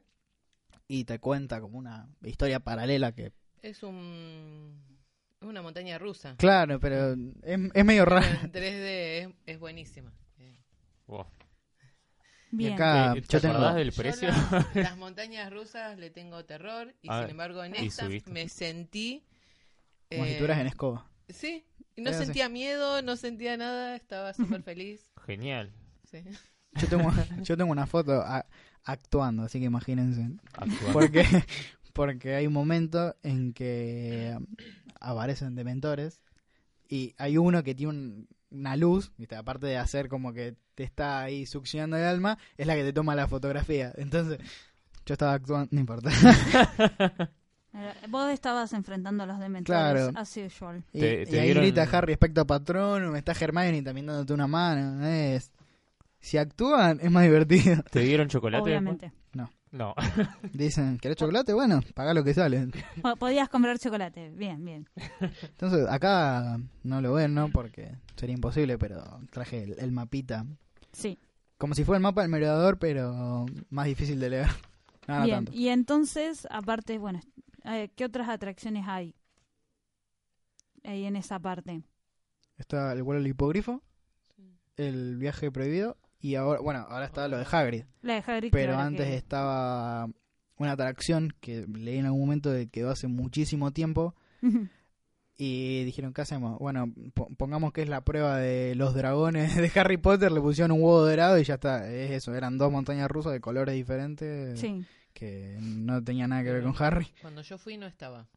y te cuenta como una historia paralela que, Es un... Es una montaña rusa. claro, pero es, es medio raro. en 3D es, es buenísima. Eh, Wow. Y Bien. acá Eh, ¿Te yo tengo... acordás del yo precio? la- las montañas rusas le tengo terror y Ah, sin embargo en esta subiste. me sentí... Como si eh, en escoba. Sí, y no sentía miedo, no sentía nada, estaba súper feliz. Genial. Sí. Yo tengo, yo tengo una foto a- actuando, así que imagínense. Actuar. Porque, porque hay un momento en que aparecen dementores y hay uno que tiene un- una luz, ¿viste? aparte de hacer como que te está ahí succionando el alma, es la que te toma la fotografía. Entonces, yo estaba actuando, no importa. Eh, Vos estabas enfrentando a los dementores, Claro. as usual. Y, Te- y te ahí dieron- grita Harry respecto a Patrón, está Hermione también dándote una mano. Es... Si actúan, es más divertido. ¿Te dieron chocolate? Obviamente. después? No. Dicen, ¿querés chocolate? Bueno, pagá lo que sale. Po- Podías comprar chocolate. Bien, bien. Entonces, acá no lo ven, ¿no? Porque sería imposible, pero traje el, el mapita. Sí. Como si fuera el mapa del merodeador, pero más difícil de leer. No, no bien. tanto. Y entonces, aparte, bueno, eh, ¿qué otras atracciones hay? Ahí en esa parte. Está el vuelo del hipogrifo, el viaje prohibido, y ahora, bueno, ahora está lo de Hagrid. La de Hagrid, Pero claro antes que- estaba una atracción que leí en algún momento que quedó hace muchísimo tiempo. Y dijeron, ¿qué hacemos? Bueno, po- pongamos que es la prueba de los dragones de Harry Potter, le pusieron un huevo dorado y ya está. Es eso, eran dos montañas rusas de colores diferentes Sí. que no tenía nada que ver con Harry. Cuando yo fui no estaba.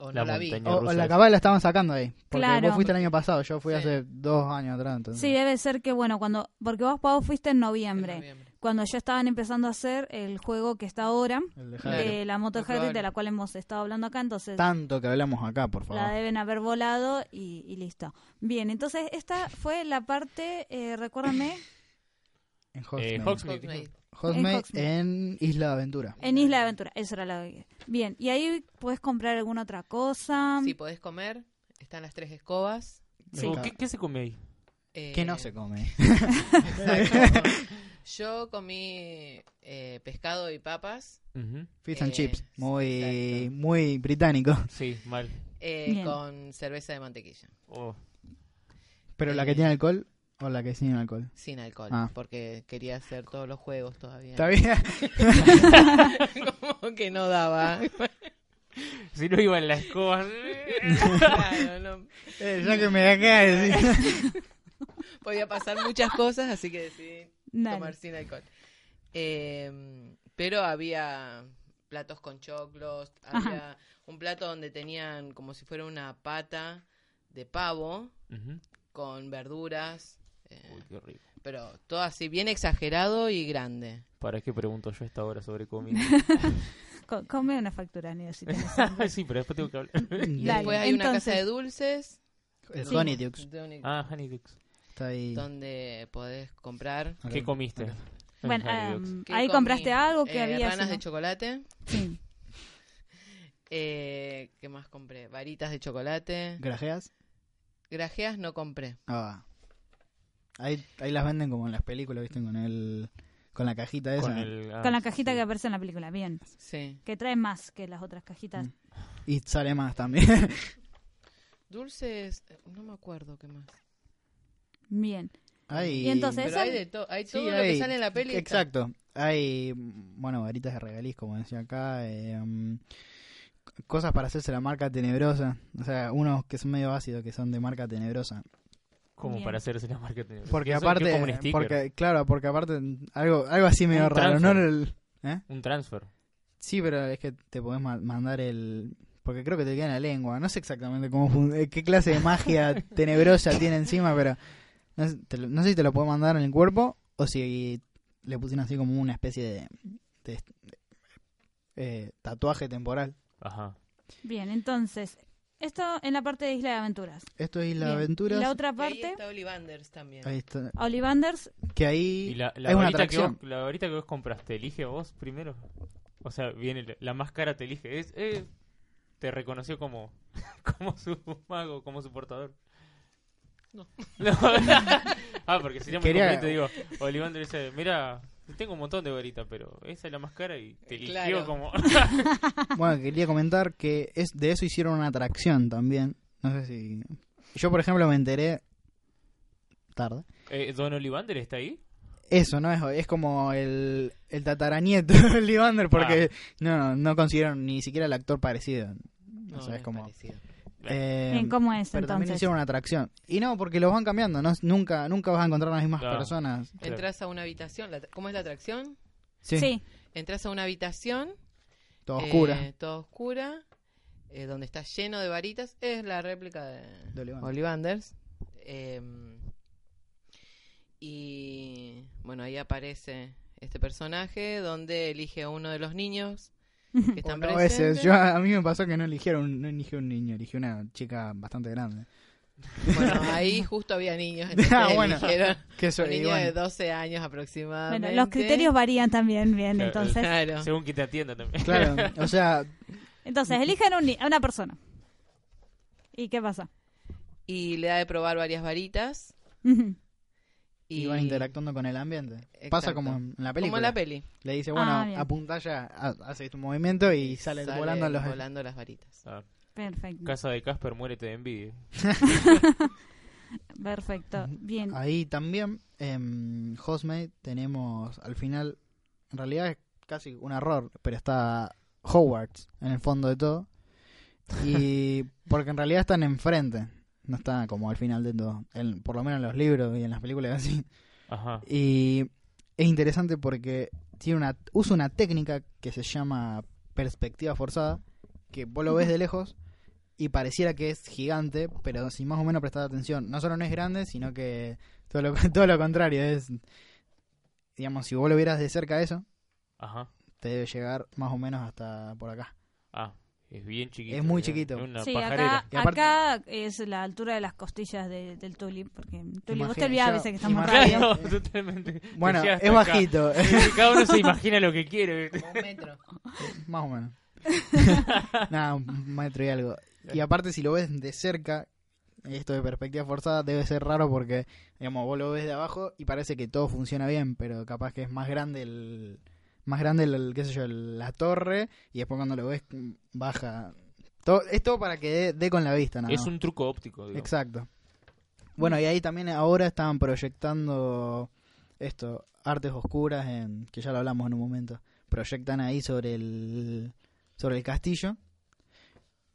O La no la vi. montaña. O, o la la estaban sacando ahí. Porque Claro. vos fuiste el año pasado, yo fui Sí. hace dos años atrás. Entonces. Sí, debe ser que, bueno, cuando. Porque vos, Pau, fuiste en En noviembre. Cuando ya estaban empezando a hacer el juego que está ahora, El de de la moto de la cual hemos estado hablando acá, entonces Tanto que hablamos acá, por la favor. deben haber volado y, y listo. Bien, entonces esta fue la parte, eh, recuérdame, En Eh, Hogsmeade. Hogsmeade. Hogsmeade En Isla de Aventura. en Isla de Aventura, eso era la Bien, y ahí puedes comprar alguna otra cosa. Si podés comer, están las tres escobas. Sí. ¿qué, qué se come ahí? eh, Que no se come. exacto. Yo comí eh, pescado y papas. Fish and Eh, chips. Muy, exacto. muy británico. Sí, mal. eh, con cerveza de mantequilla. Oh, Pero la que tiene alcohol o la que sin alcohol. Sin alcohol. Ah. Porque quería hacer todos los juegos todavía. ¿Está bien? Como que no daba. Si no iba en la escoba. Claro, no. Eh, ya que me decir. Podía pasar muchas cosas, así que decidí Dale. tomar sin alcohol. Eh, pero había platos con choclos, Ajá. había un plato donde tenían como si fuera una pata de pavo con verduras, eh, Uy, qué rico. pero todo así bien exagerado y grande. ¿Para qué pregunto yo a esta hora sobre comida? Co- come una factura, Neo, si sí, pero después tengo que hablar. Después hay una casa de dulces El Sí. Honeydukes. ah, Honeydukes. Está ahí. donde podés comprar. ¿Qué comiste? En Bueno, ¿Qué ahí comí? compraste algo que Eh, había. ranas si de chocolate. Sí. Eh, ¿Qué más compré? Varitas de chocolate. ¿Grajeas? Grajeas no compré. Ah. Ahí, ahí las venden como en las películas, ¿viste? Con el con la cajita esa. Con, el, ah, Con la cajita sí. que aparece en la película, bien. Sí. Que trae más que las otras cajitas. Mm. Y sale más también. Dulces, no me acuerdo qué más. Bien. Hay- Y entonces- Pero esa- hay de todo, hay Sí, todo lo hay- que sale en la peli. está. Exacto. Hay, bueno, varitas de regaliz, como decía acá. eh, mm, cosas para hacerse la marca tenebrosa. O sea, unos que son medio ácidos, que son de marca tenebrosa. Como Bien. para hacerse la marca tenebrosa. Porque Eso aparte, como un sticker, porque claro, porque aparte algo algo así medio Un raro, ¿no? El- ¿eh? un transfer. Sí, pero es que te podés ma- mandar el porque creo que te queda en la lengua. No sé exactamente cómo eh, qué clase de magia tenebrosa tiene encima, pero no, sé- te no sé si te lo puedo mandar en el cuerpo o si le pusieron así como una especie de, de- de- eh, tatuaje temporal. Ajá. Bien, entonces, esto en la parte de Isla de Aventuras. Esto es la Bien. aventura. Y la otra Y ahí parte, está Ollivanders también. Ahí está. Olivanders. Que ahí ¿Y la, la es una varita que atracción. vos, la varita que vos compraste, elige vos primero? O sea, viene la, la más cara te elige. Es, eh, te reconoció como, como su mago, como su portador. No. ah, porque sería muy Quería- conveniente, digo, Olivander dice, mira, tengo un montón de varitas, pero esa es la más cara y te eligió Claro. como... Bueno, quería comentar que es de eso hicieron una atracción también. No sé si. Yo, por ejemplo, me enteré tarde. Eh, ¿Don Olivander está ahí? Eso, ¿no? Es, es como el, el tataranieto de Livander, porque no, no consiguieron ni siquiera el actor parecido. No, o sea, no es como. parecido. Eh, ¿cómo es pero también entonces? hicieron una atracción. Y no, porque los van cambiando. No, nunca, nunca vas a encontrar las mismas Claro. personas. Entras a una habitación. ¿Cómo es la atracción? Sí, Sí, Entras a una habitación. toda eh, oscura. toda oscura. eh, donde está lleno de varitas. Es la réplica de, De Ollivander. Ollivanders. Eh, y bueno, ahí aparece este personaje donde elige a uno de los niños que están No, presentes. ese, yo, a mí me pasó que no eligieron, no eligió un niño, eligió una chica bastante grande. Bueno, ahí justo había niños. Ah, bueno. eligieron Que eso, un niño bueno, de 12 años aproximadamente. bueno, los criterios varían también, bien, Claro, entonces. Claro. Según que te atienda también. Claro, o sea, Entonces, eligen un a una persona. ¿Y qué pasa? Y le da de probar varias varitas. Ujú. Y van interactuando con el ambiente. Exacto. Pasa como en la película. Como en la peli. Le dice, bueno, Ah, apunta ya, ha- hace tu movimiento y sale, Salen volando los... volando las varitas. Ah, Perfecto. casa de Casper, muérete de envidia. Perfecto. Bien. Ahí también, en Hogsmeade, tenemos al final, en realidad es casi un error, pero está Hogwarts en el fondo de todo. Y porque en realidad están enfrente, no está como al final de todo, en- por lo menos en los libros y en las películas así. Ajá. Y es interesante porque tiene una usa una técnica que se llama perspectiva forzada, que vos lo ves de lejos y pareciera que es gigante, pero si más o menos prestás atención, no solo no es grande, sino que todo lo, todo lo contrario, es digamos, si vos lo vieras de cerca eso, Ajá. te debe llegar más o menos hasta por acá. Ah, es bien chiquito. Es muy chiquito. es Una Sí, pajarera. acá, Y aparte- acá es la altura de las costillas de- del tulip, porque tulip, vos te olvidás a yo- veces que estamos. Claro, totalmente. Bueno, es acá. bajito, Cada uno se imagina lo que quiere. Como un metro. más o menos. Nada, un metro y algo. Y aparte, si lo ves de cerca, esto de perspectiva forzada debe ser raro porque, digamos, vos lo ves de abajo y parece que todo funciona bien, pero capaz que es más grande el. Más grande el, qué sé yo, el- la torre y después cuando lo ves baja. Todo, es todo para que dé, dé con la vista, nada Es más. un truco óptico. Exacto. Bueno, y ahí también ahora estaban proyectando esto, artes oscuras, en, que ya lo hablamos en un momento. Proyectan ahí sobre el, sobre el castillo.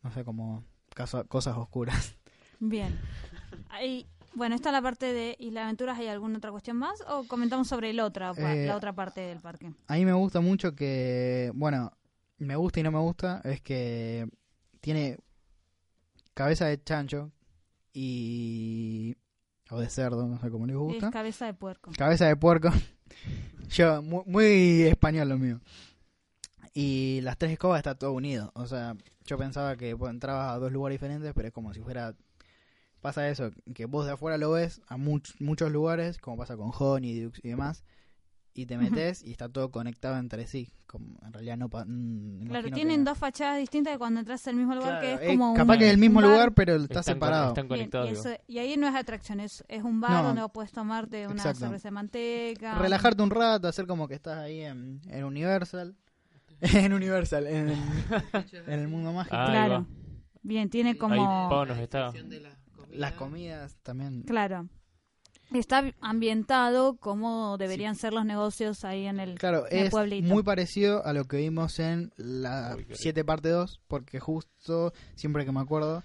No sé, como caso- cosas oscuras. Bien. Ahí, bueno, esta es la parte de Isla de Aventuras. ¿Hay alguna otra cuestión más? ¿O comentamos sobre el otra, Eh, la otra parte del parque? A mí me gusta mucho que, bueno, me gusta y no me gusta, es que tiene cabeza de chancho y... o de cerdo, no sé cómo les gusta. Es cabeza de puerco. Cabeza de puerco. Yo, muy, muy español lo mío. Y las tres escobas está todo unido. O sea, yo pensaba que pues, entrabas a dos lugares diferentes, pero es como si fuera. Pasa eso, que vos de afuera lo ves a much- muchos lugares, como pasa con Honeydukes y demás, y te metes y está todo conectado entre sí. Como en realidad no. pa- mm, Claro, tienen que- dos fachadas distintas de cuando entras al mismo lugar, Claro, que eh, es como capaz un, que es el mismo bar. lugar, pero está Están con- separado. están Bien, conectados. y, digo. eso- y ahí no es atracción, es, es un bar No. donde vos puedes tomarte una Exacto. cerveza de manteca. relajarte un rato, hacer como que estás ahí en, en Universal. en Universal, en, en el mundo mágico. Ah, Claro. va. Bien, tiene Ahí como... Nos está. De comidas. Las comidas también. Claro. Está ambientado como deberían ser los negocios ahí en el, Claro, en el es pueblito. muy parecido a lo que vimos en la Uy, qué rico. 7 parte 2, porque justo, siempre que me acuerdo,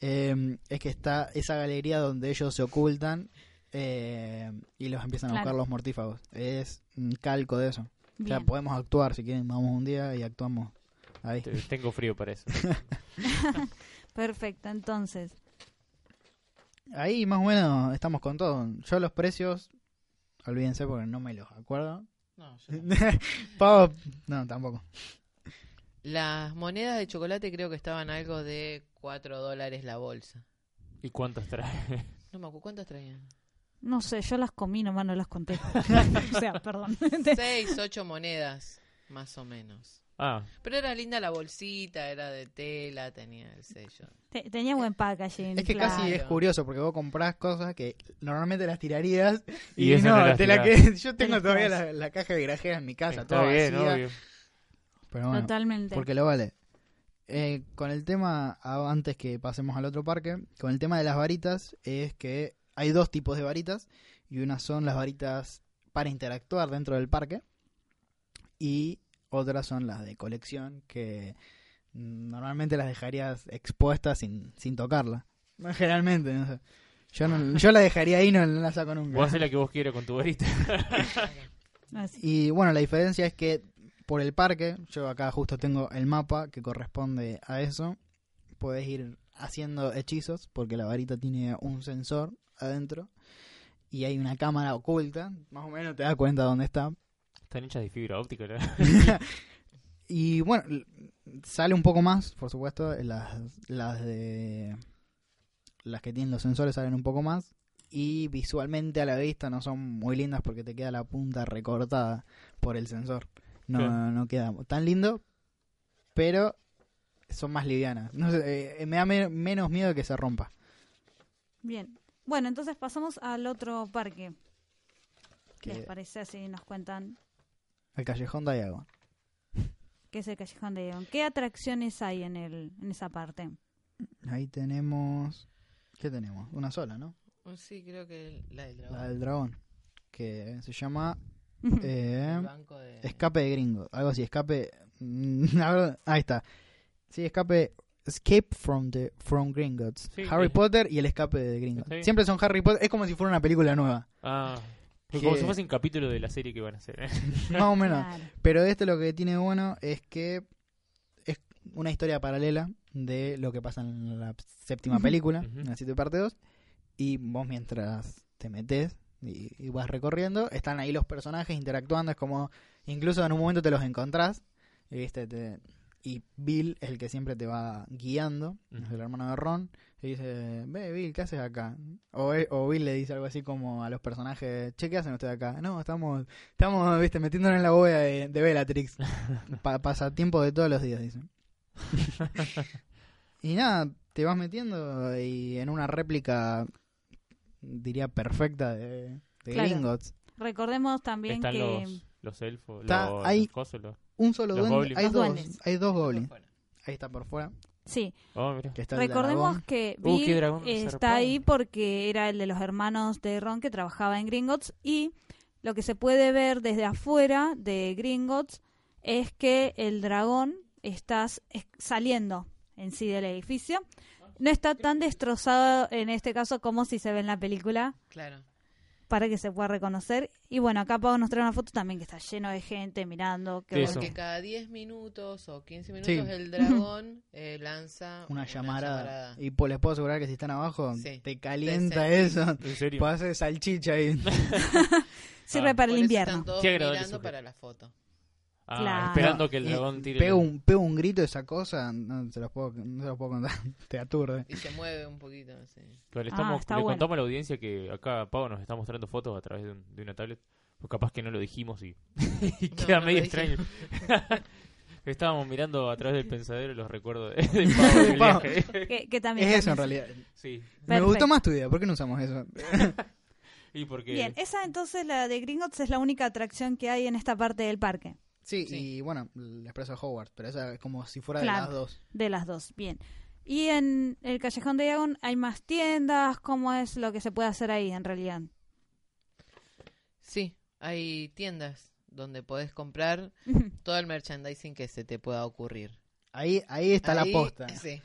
eh, es que está esa galería donde ellos se ocultan eh, y los empiezan a buscar los mortífagos. Es un calco de eso. O sea, Bien. podemos actuar, si quieren, vamos un día y actuamos ahí. Te- Tengo frío para eso. Perfecto, entonces. Ahí más o menos estamos con todo. Yo los precios, olvídense porque no me los acuerdo. No, yo no. Pavo, no, tampoco. Las monedas de chocolate creo que estaban algo de 4 dólares la bolsa. ¿Y cuántas trae? No me acuerdo cuántas traían. No sé, yo las comí, nomás no las conté. o sea, perdón. 6, 8 monedas, más o menos. Ah, Pero era linda la bolsita, era de tela, tenía el sello. Te- Tenía buen packaging. Es que claro. casi es curioso porque vos comprás cosas que normalmente las tirarías y, Y eso no, te la que yo tengo todavía la, la caja de grajeas en mi casa, está toda bien, vacía, obvio. pero bueno, Totalmente. porque lo vale. Eh, con el tema, antes que pasemos al otro parque, con el tema de las varitas, es que hay dos tipos de varitas y unas son las varitas para interactuar dentro del parque y otras son las de colección que normalmente las dejarías expuestas sin, sin tocarla. Generalmente, no sé. Yo, no, yo la dejaría ahí y no, la saco nunca. Vos haces la que vos quieras con tu varita. Así. Y bueno, la diferencia es que por el parque, yo acá justo tengo el mapa que corresponde a eso. Puedes ir haciendo hechizos porque la varita tiene un sensor adentro y hay una cámara oculta. Más o menos te das cuenta dónde está. Están hechas de fibra óptica. ¿no? Y bueno, sale un poco más, por supuesto. Las, las de. Las que tienen los sensores salen un poco más. Y visualmente a la vista no son muy lindas porque te queda la punta recortada por el sensor. No, no queda tan lindo, pero son más livianas. No sé, eh, me da me- menos miedo que se rompa. Bien. Bueno, entonces pasamos al otro parque. ¿Qué les Que, parece si nos cuentan el Callejón Diagon. qué es el Callejón de León? ¿Qué atracciones hay en, el, en esa parte? Ahí tenemos. ¿Qué tenemos? Una sola, ¿no? Oh, Sí, creo que la del dragón. La del dragón. Que se llama. Eh, de... Escape de gringo, algo así, escape. mm, Ahí está. Sí, escape Escape from the from Gringotts. Sí, Harry Potter y el escape de Gringotts. Siempre son Harry Potter. Es como si fuera una película nueva. Ah, Que- como si fuese un capítulo de la serie que van a hacer. ¿eh? Más o menos. Claro. Pero esto lo que tiene bueno es que es una historia paralela de lo que pasa en la séptima película, en la siete parte 2. Y vos mientras te metes y, y vas recorriendo, están ahí los personajes interactuando. Es como, incluso en un momento te los encontrás. Y, viste, te- y Bill es el que siempre te va guiando, es el hermano de Ron. Y dice, ve Bill, ¿qué haces acá? O, o Bill le dice algo así como a los personajes, che, ¿qué hacen ustedes acá? No, estamos, estamos viste, metiéndonos en la bóveda de, de Bellatrix. Pa- pasatiempo de todos los días, dicen. y nada, te vas metiendo y en una réplica, diría perfecta de, de Claro. Gringotts. Recordemos también Están que los, los elfos, Está los, ahí- los cosos, los- Un solo duende, hay dos, duendes. hay dos goblins. Ahí está por fuera. Sí, Oh, mira. Que está el recordemos que Uh, Bill está ahí porque era el de los hermanos de Ron que trabajaba en Gringotts y lo que se puede ver desde afuera de Gringotts es que el dragón está saliendo en sí del edificio. No está tan destrozado en este caso como si se ve en la película Claro. Para que se pueda reconocer. Y bueno, acá Pau nos trae una foto también que está lleno de gente mirando. Que eso. Porque cada 10 minutos o 15 minutos Sí. el dragón eh, lanza Una llamarada. llamarada. Y pues les puedo asegurar que si están abajo, Sí. te calienta eso. ¿En serio? Puedes hacer salchicha ahí. Sirve Ah. para Por el invierno. Están todos mirando para la foto. Ah, Claro. esperando que el dragón tire. Pega la- un, pega un grito esa cosa, no se los puedo, no se los puedo contar. te aturde. Y se mueve un poquito. sí. Pero le, Ah, estamos, está le bueno. contamos a la audiencia que acá Pau nos está mostrando fotos a través de, un- de una tablet. Pues capaz que no lo dijimos y, y No, queda no medio extraño. Estábamos mirando a través del pensadero los recuerdos de, de Pau del Pau. viaje. Que, que también Es eso en realidad. sí. Me gustó más tu idea, ¿por qué no usamos eso? Y porque Bien, esa entonces, la de Gringotts, es la única atracción que hay en esta parte del parque. Sí, Sí. y bueno, el expreso de Howard, pero esa es como si fuera Claro. de las dos. De las dos, bien. Y en el Callejón de Diagon hay más tiendas, ¿cómo es lo que se puede hacer ahí en realidad? Sí, hay tiendas donde podés comprar todo el merchandising que se te pueda ocurrir. Ahí, ahí está Ahí, la posta. Sí.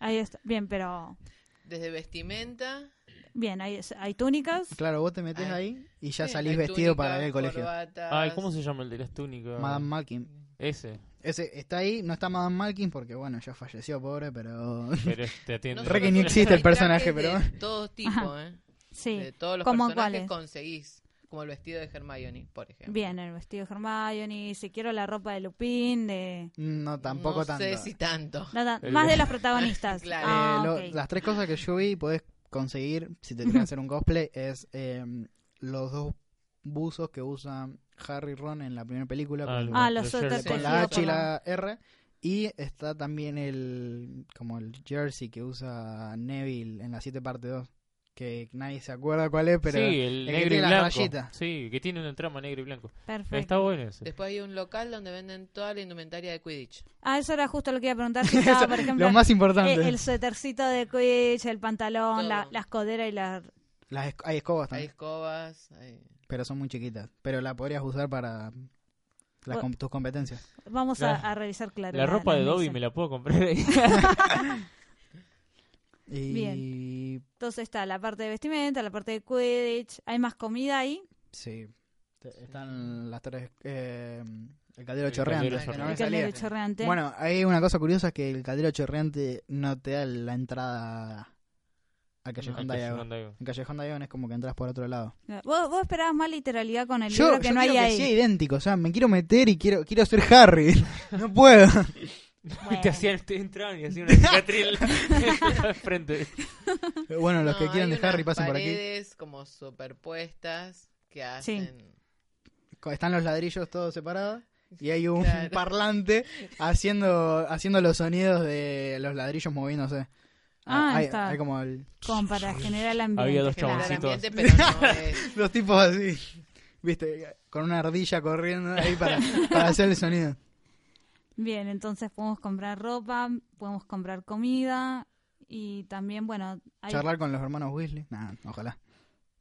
ahí está, bien, pero... Desde vestimenta. Bien, hay, hay túnicas. Claro, vos te metes ahí y ya sí, salís hay vestido túnicas, para ir al colegio. corbatas. Ay, ¿cómo se llama el de las túnicas? Madame Malkin. Ese. Ese está ahí, no está Madame Malkin porque bueno, ya falleció, pobre, pero Pero te atiende. Re que ni existe el hay personaje, trajes pero- De todo tipo, Ajá. ¿eh? Sí. De todos los ¿Cómo personajes cuáles? conseguís. Como el vestido de Hermione, por ejemplo. Bien, el vestido de Hermione, si quiero la ropa de Lupin, de... no tampoco no tanto. sé si tanto. El- más de los protagonistas. Claro. Eh, Ah, lo- ok. Las tres cosas que yo vi podés conseguir si te querés hacer un cosplay es eh, los dos buzos que usan Harry y Ron en la primera película Ah, con, los- Ah, los los con la H y la R y está también el como el jersey que usa Neville en la 7 parte 2 que nadie se acuerda cuál es pero sí, el, el que negro y tiene las blanco. rayitas. Sí, que tiene una trama negro y blanco. Perfecto. Está bueno ese. Después hay un local donde venden toda la indumentaria de Quidditch. Ah, eso era justo lo que iba a preguntar. Si estaba, Eso, por ejemplo, lo más eh, importante el suétercito de Quidditch, el pantalón, la, la escodera y la... Las esc- hay escobas Hay también escobas. hay- pero son muy chiquitas pero la podrías usar para las Bueno. tus competencias Vamos a, La- a revisar, claro. la ropa de las Dobby me la puedo comprar ahí. y Entonces está la parte de vestimenta, la parte de Quidditch. ¿Hay más comida ahí? Sí. Te- Están las tres. eh, el caldero El chorreante. caldero El caldero salía. chorreante. Bueno, hay una cosa curiosa que el caldero chorreante no te da la entrada al Callejón No, Diagon. En Callejón Diagon es como que entras por otro lado. ¿Vos, vos esperabas más literalidad con el Yo, libro que yo no hay que ahí. sea idéntico, o sea, me quiero meter y quiero quiero ser Harry. no puedo. Bueno. Te hacían, te entraban y hacían una cicatriz en la frente. bueno, los No, que quieran de Harry pasen por aquí. paredes como superpuestas que hacen... Están los ladrillos todos separados. Y hay un Claro. parlante haciendo haciendo los sonidos de los ladrillos moviéndose. Ah, hay, está. hay como el- Como para generar el ambiente. Había dos chaboncitos. no los tipos así, viste, con una ardilla corriendo ahí para, para hacer el sonido. Bien, entonces podemos comprar ropa, podemos comprar comida y también, bueno, hay, Charlar con los hermanos Weasley. Nah, ojalá.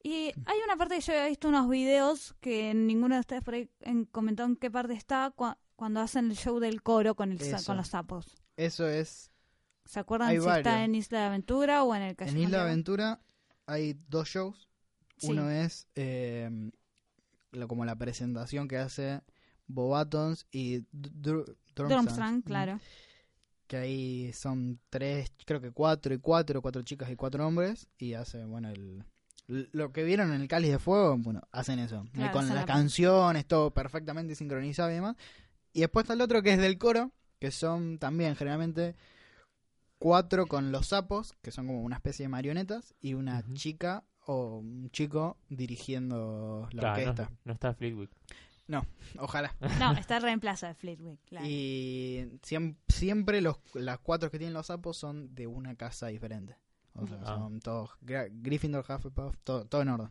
y hay una parte que yo había visto unos videos que ninguno de ustedes por ahí en- comentó en qué parte está cua- cuando hacen el show del coro con, el Eso. con los sapos. Eso es ¿Se acuerdan Hay si está en Isla de Aventura o en el En Callejón Isla de de- Aventura hay dos shows. Sí. Uno es eh, lo- como la presentación que hace Bobatons y Dr- Dr- Durmstrang, Durmstrang, claro. Que ahí son tres, creo que cuatro y cuatro, cuatro chicas y cuatro hombres. Y hace, bueno, el, lo que vieron en el Cáliz de Fuego, bueno, hacen eso. Claro, con las la- canciones, todo perfectamente sincronizado y demás. Y después está el otro que es del coro, que son también generalmente cuatro con los sapos, que son como una especie de marionetas, y una chica o un chico dirigiendo la Claro, orquesta. no, no está Fleetwood. Ojalá. No, está el reemplazo de Fleetwood, claro. Y siem- siempre los, las cuatro que tienen los sapos son de una casa diferente. O sea, Ah. son todos Gra- Gryffindor, Hufflepuff, todo, todo en orden.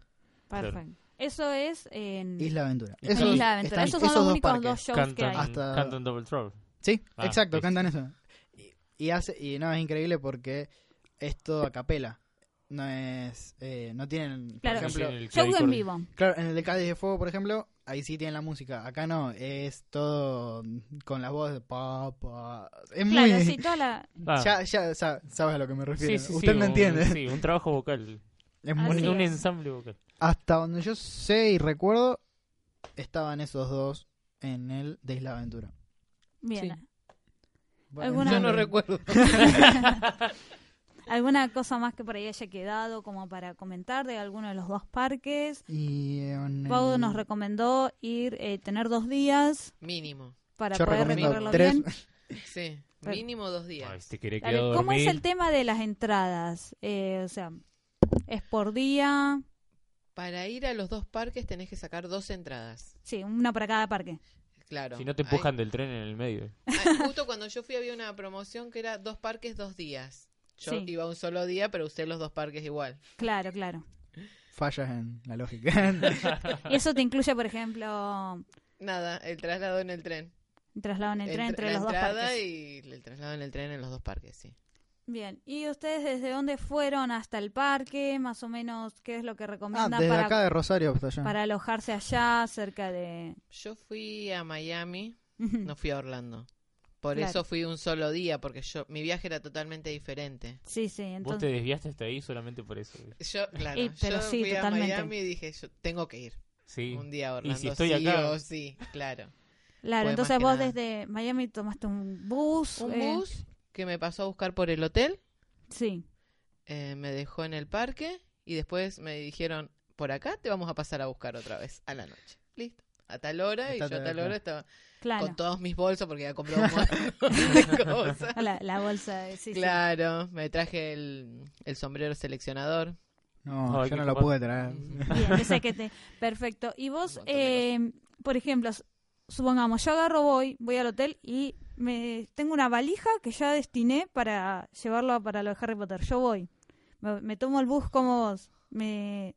Perfecto. Eso es en Isla Aventura. en Esos- Isla de Aventura. están Esos son los dos únicos parques. dos shows que Cantan, hay. Hasta- cantan Double Trouble. Sí, Ah, exacto, listo. cantan eso. Y, y hace y no es increíble porque es todo a capela. No es eh, no tienen, Claro. por ejemplo, el Show en vivo. claro, en el de Cádiz de Fuego, por ejemplo, ahí sí tienen la música. Acá no, es todo con las voces de pa pa. Es muy Claro, sí, toda la... Ah, ya ya sa- sabes a lo que me refiero. sí, sí, Usted sí, me un- entiende. Sí, un trabajo vocal. Es muy un, ensamble vocal. hasta donde yo sé y recuerdo estaban esos dos en el de Isla Aventura. Bien. Sí. Bueno, ¿Alguna- Yo no recuerdo. ¿Alguna cosa más que por ahí haya quedado como para comentar de alguno de los dos parques? Y en Pau el- nos recomendó ir, eh, tener dos días Mínimo. para yo poder recomiendo recorrerlo tres. bien. Sí, Pero- mínimo dos días. Ay, te Dale, ¿Cómo es el tema de las entradas? Eh, o sea, ¿es por día? Para ir a los dos parques tenés que sacar dos entradas. Sí, una para cada parque. Claro. Si no te empujan del tren en el medio. Ah, justo cuando yo fui había una promoción que era dos parques, dos días. Yo Sí. iba un solo día, pero usé los dos parques igual. Claro, claro. fallas en la lógica. Y eso te incluye, por ejemplo, Nada, el traslado en el tren. traslado en el tren Entr- entre la los dos entrada parques. y el traslado en el tren en los dos parques, sí. Bien, ¿y ustedes desde dónde fueron hasta el parque? Más o menos, ¿qué es lo que ah, recomiendan desde para, acá de Rosario hasta allá. para alojarse allá, cerca de... Yo fui a Miami, no fui a Orlando. Por Claro. eso fui un solo día, porque yo mi viaje era totalmente diferente. Sí, sí, Vos te entonces... desviaste hasta ahí solamente por eso. Yo, claro, Y- pero yo sí, fui totalmente. a Miami y dije, yo tengo que ir Sí. un día a Orlando. Y si estoy sí acá. o sí, claro. Claro, fue entonces vos nada. desde Miami tomaste un bus. Un eh, bus que me pasó a buscar por el hotel, Sí, eh, me dejó en el parque y después me dijeron, por acá te vamos a pasar a buscar otra vez a la noche. Listo. A tal hora y yo a tal hora estaba claro. con todos mis bolsos porque había comprado un montón de cosas. La, la bolsa sí. Claro, me traje el, el sombrero seleccionador. No, yo no lo pude traer. Bien, ese que te... Perfecto. Y vos, eh, por ejemplo, supongamos, yo agarro, voy, voy al hotel y me tengo una valija que ya destiné para llevarlo a- para lo de Harry Potter. Yo voy, me, me tomo el bus como vos, me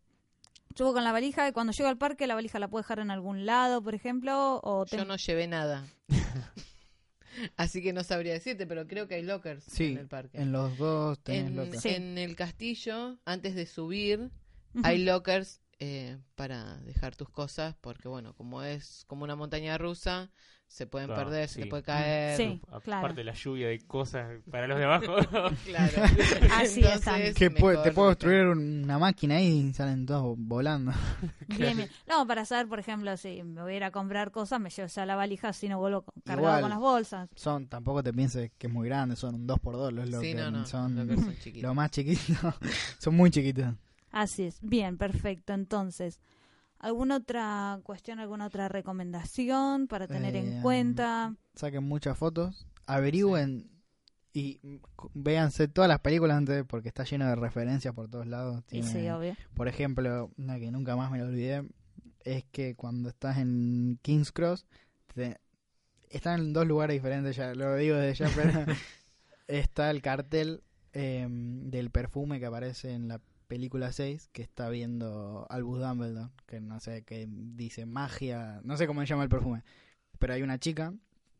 subo con la valija y cuando llego al parque la valija la puedo dejar en algún lado, por ejemplo, o Yo no llevé nada. Así que no sabría decirte, pero creo que hay lockers Sí, en el parque. en los dos tenés En. Sí. en el castillo, antes de subir, hay lockers eh, para dejar tus cosas, porque bueno, como es como una montaña rusa, se pueden Claro, perder, se sí. te puede caer. Sí. Aparte claro. de la lluvia de cosas para los de abajo. Claro. Así Entonces, están. Que puede- te puedo destruir una máquina ahí y salen todos volando. Bien, bien. No, para saber, por ejemplo, si me voy a ir a comprar cosas, me llevo ya la valija, si no vuelvo cargado Igual. con las bolsas. Son, tampoco te pienses que es muy grande, son un 2x2 los Sí, lockers. no, no. son lockers son chiquitos. lo más chiquitos. son muy chiquitos. Así es. Bien, perfecto. Entonces, ¿alguna otra cuestión, alguna otra recomendación para tener en Eh, cuenta? Saquen muchas fotos, averigüen y véanse todas las películas antes porque está lleno de referencias por todos lados. Tiene- sí, obvio. Por ejemplo, una que nunca más me la olvidé, es que cuando estás en King's Cross, te- están en dos lugares diferentes, ya lo digo desde ya, pero está el cartel eh, del perfume que aparece en la película 6, que está viendo Albus Dumbledore, que no sé, que dice magia, no sé cómo se llama el perfume, pero hay una chica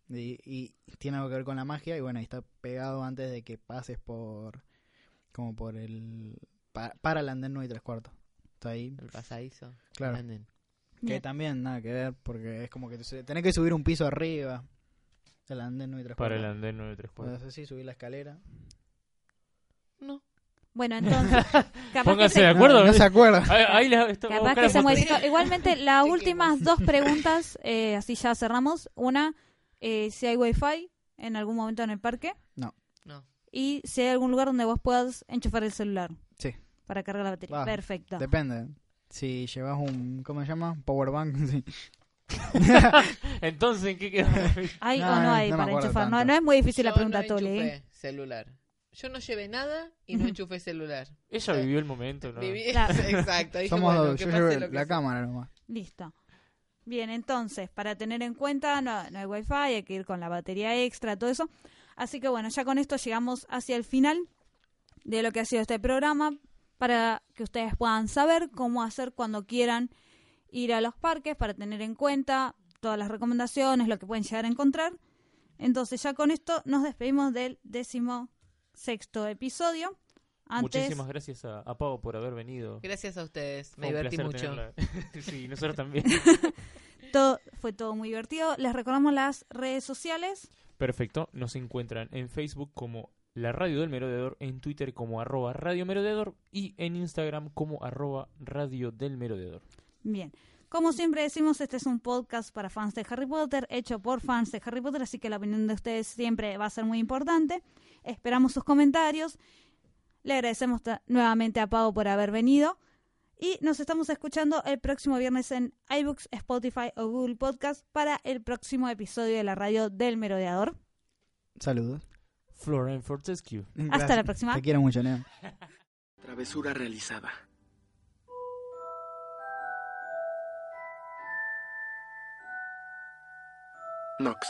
y, y tiene algo que ver con la magia y bueno, ahí está pegado antes de que pases por como por el pa- para el andén 9 y tres cuartos. Está ahí, El pasadizo. claro. Que también nada que ver porque es como que te- tenés que subir un piso arriba del andén 9 y tres para el cuartos. andén 934. Puedes así subir la escalera No. Bueno, entonces, capaz Pónganse se, de acuerdo. No, no se acuerda. Ahí, ahí la- esto- capaz que. Igualmente, las últimas dos preguntas, eh, así ya cerramos. Una, eh, si hay wifi en algún momento en el parque. No. Y si hay algún lugar donde vos puedas enchufar el celular. Sí. Para cargar la batería. Va. Perfecto. Depende. Si llevas un. ¿Cómo se llama? Power bank. sí. Entonces, ¿en qué quedó? ¿Hay No, o no hay para enchufar? No, no es muy difícil la pregunta, no. ¿eh? enchufé celular. Yo no llevé nada y no enchufé celular. Ella vivió el momento, ¿no? Viví- Claro. Exacto. Dije, Somos bueno, dos. que Yo que la sea. cámara nomás. Listo. Bien, entonces, para tener en cuenta, no, no hay wifi, hay que ir con la batería extra, todo eso. Así que bueno, ya con esto llegamos hacia el final de lo que ha sido este programa, para que ustedes puedan saber cómo hacer cuando quieran ir a los parques, para tener en cuenta todas las recomendaciones, lo que pueden llegar a encontrar. Entonces ya con esto nos despedimos del décimo sexto episodio. Antes, Muchísimas gracias a, a Pau por haber venido. Gracias a ustedes. Fue Me divertí mucho. sí, nosotros también. todo, fue todo muy divertido. Les recordamos las redes sociales. Perfecto. Nos encuentran en Facebook como La Radio del Merodeador, en Twitter como arroba Radio Merodeador y en Instagram como arroba Radio del Merodeador. Bien. Como siempre decimos, este es un podcast para fans de Harry Potter, hecho por fans de Harry Potter, así que la opinión de ustedes siempre va a ser muy importante. Esperamos sus comentarios. Le agradecemos nuevamente a Pau por haber venido. Y nos estamos escuchando el próximo viernes en iBooks, Spotify o Google Podcast para el próximo episodio de la radio del Merodeador. Saludos. Florian Fortescue. Hasta la próxima. Te quiero mucho, Neo. Travesura realizada. Knox.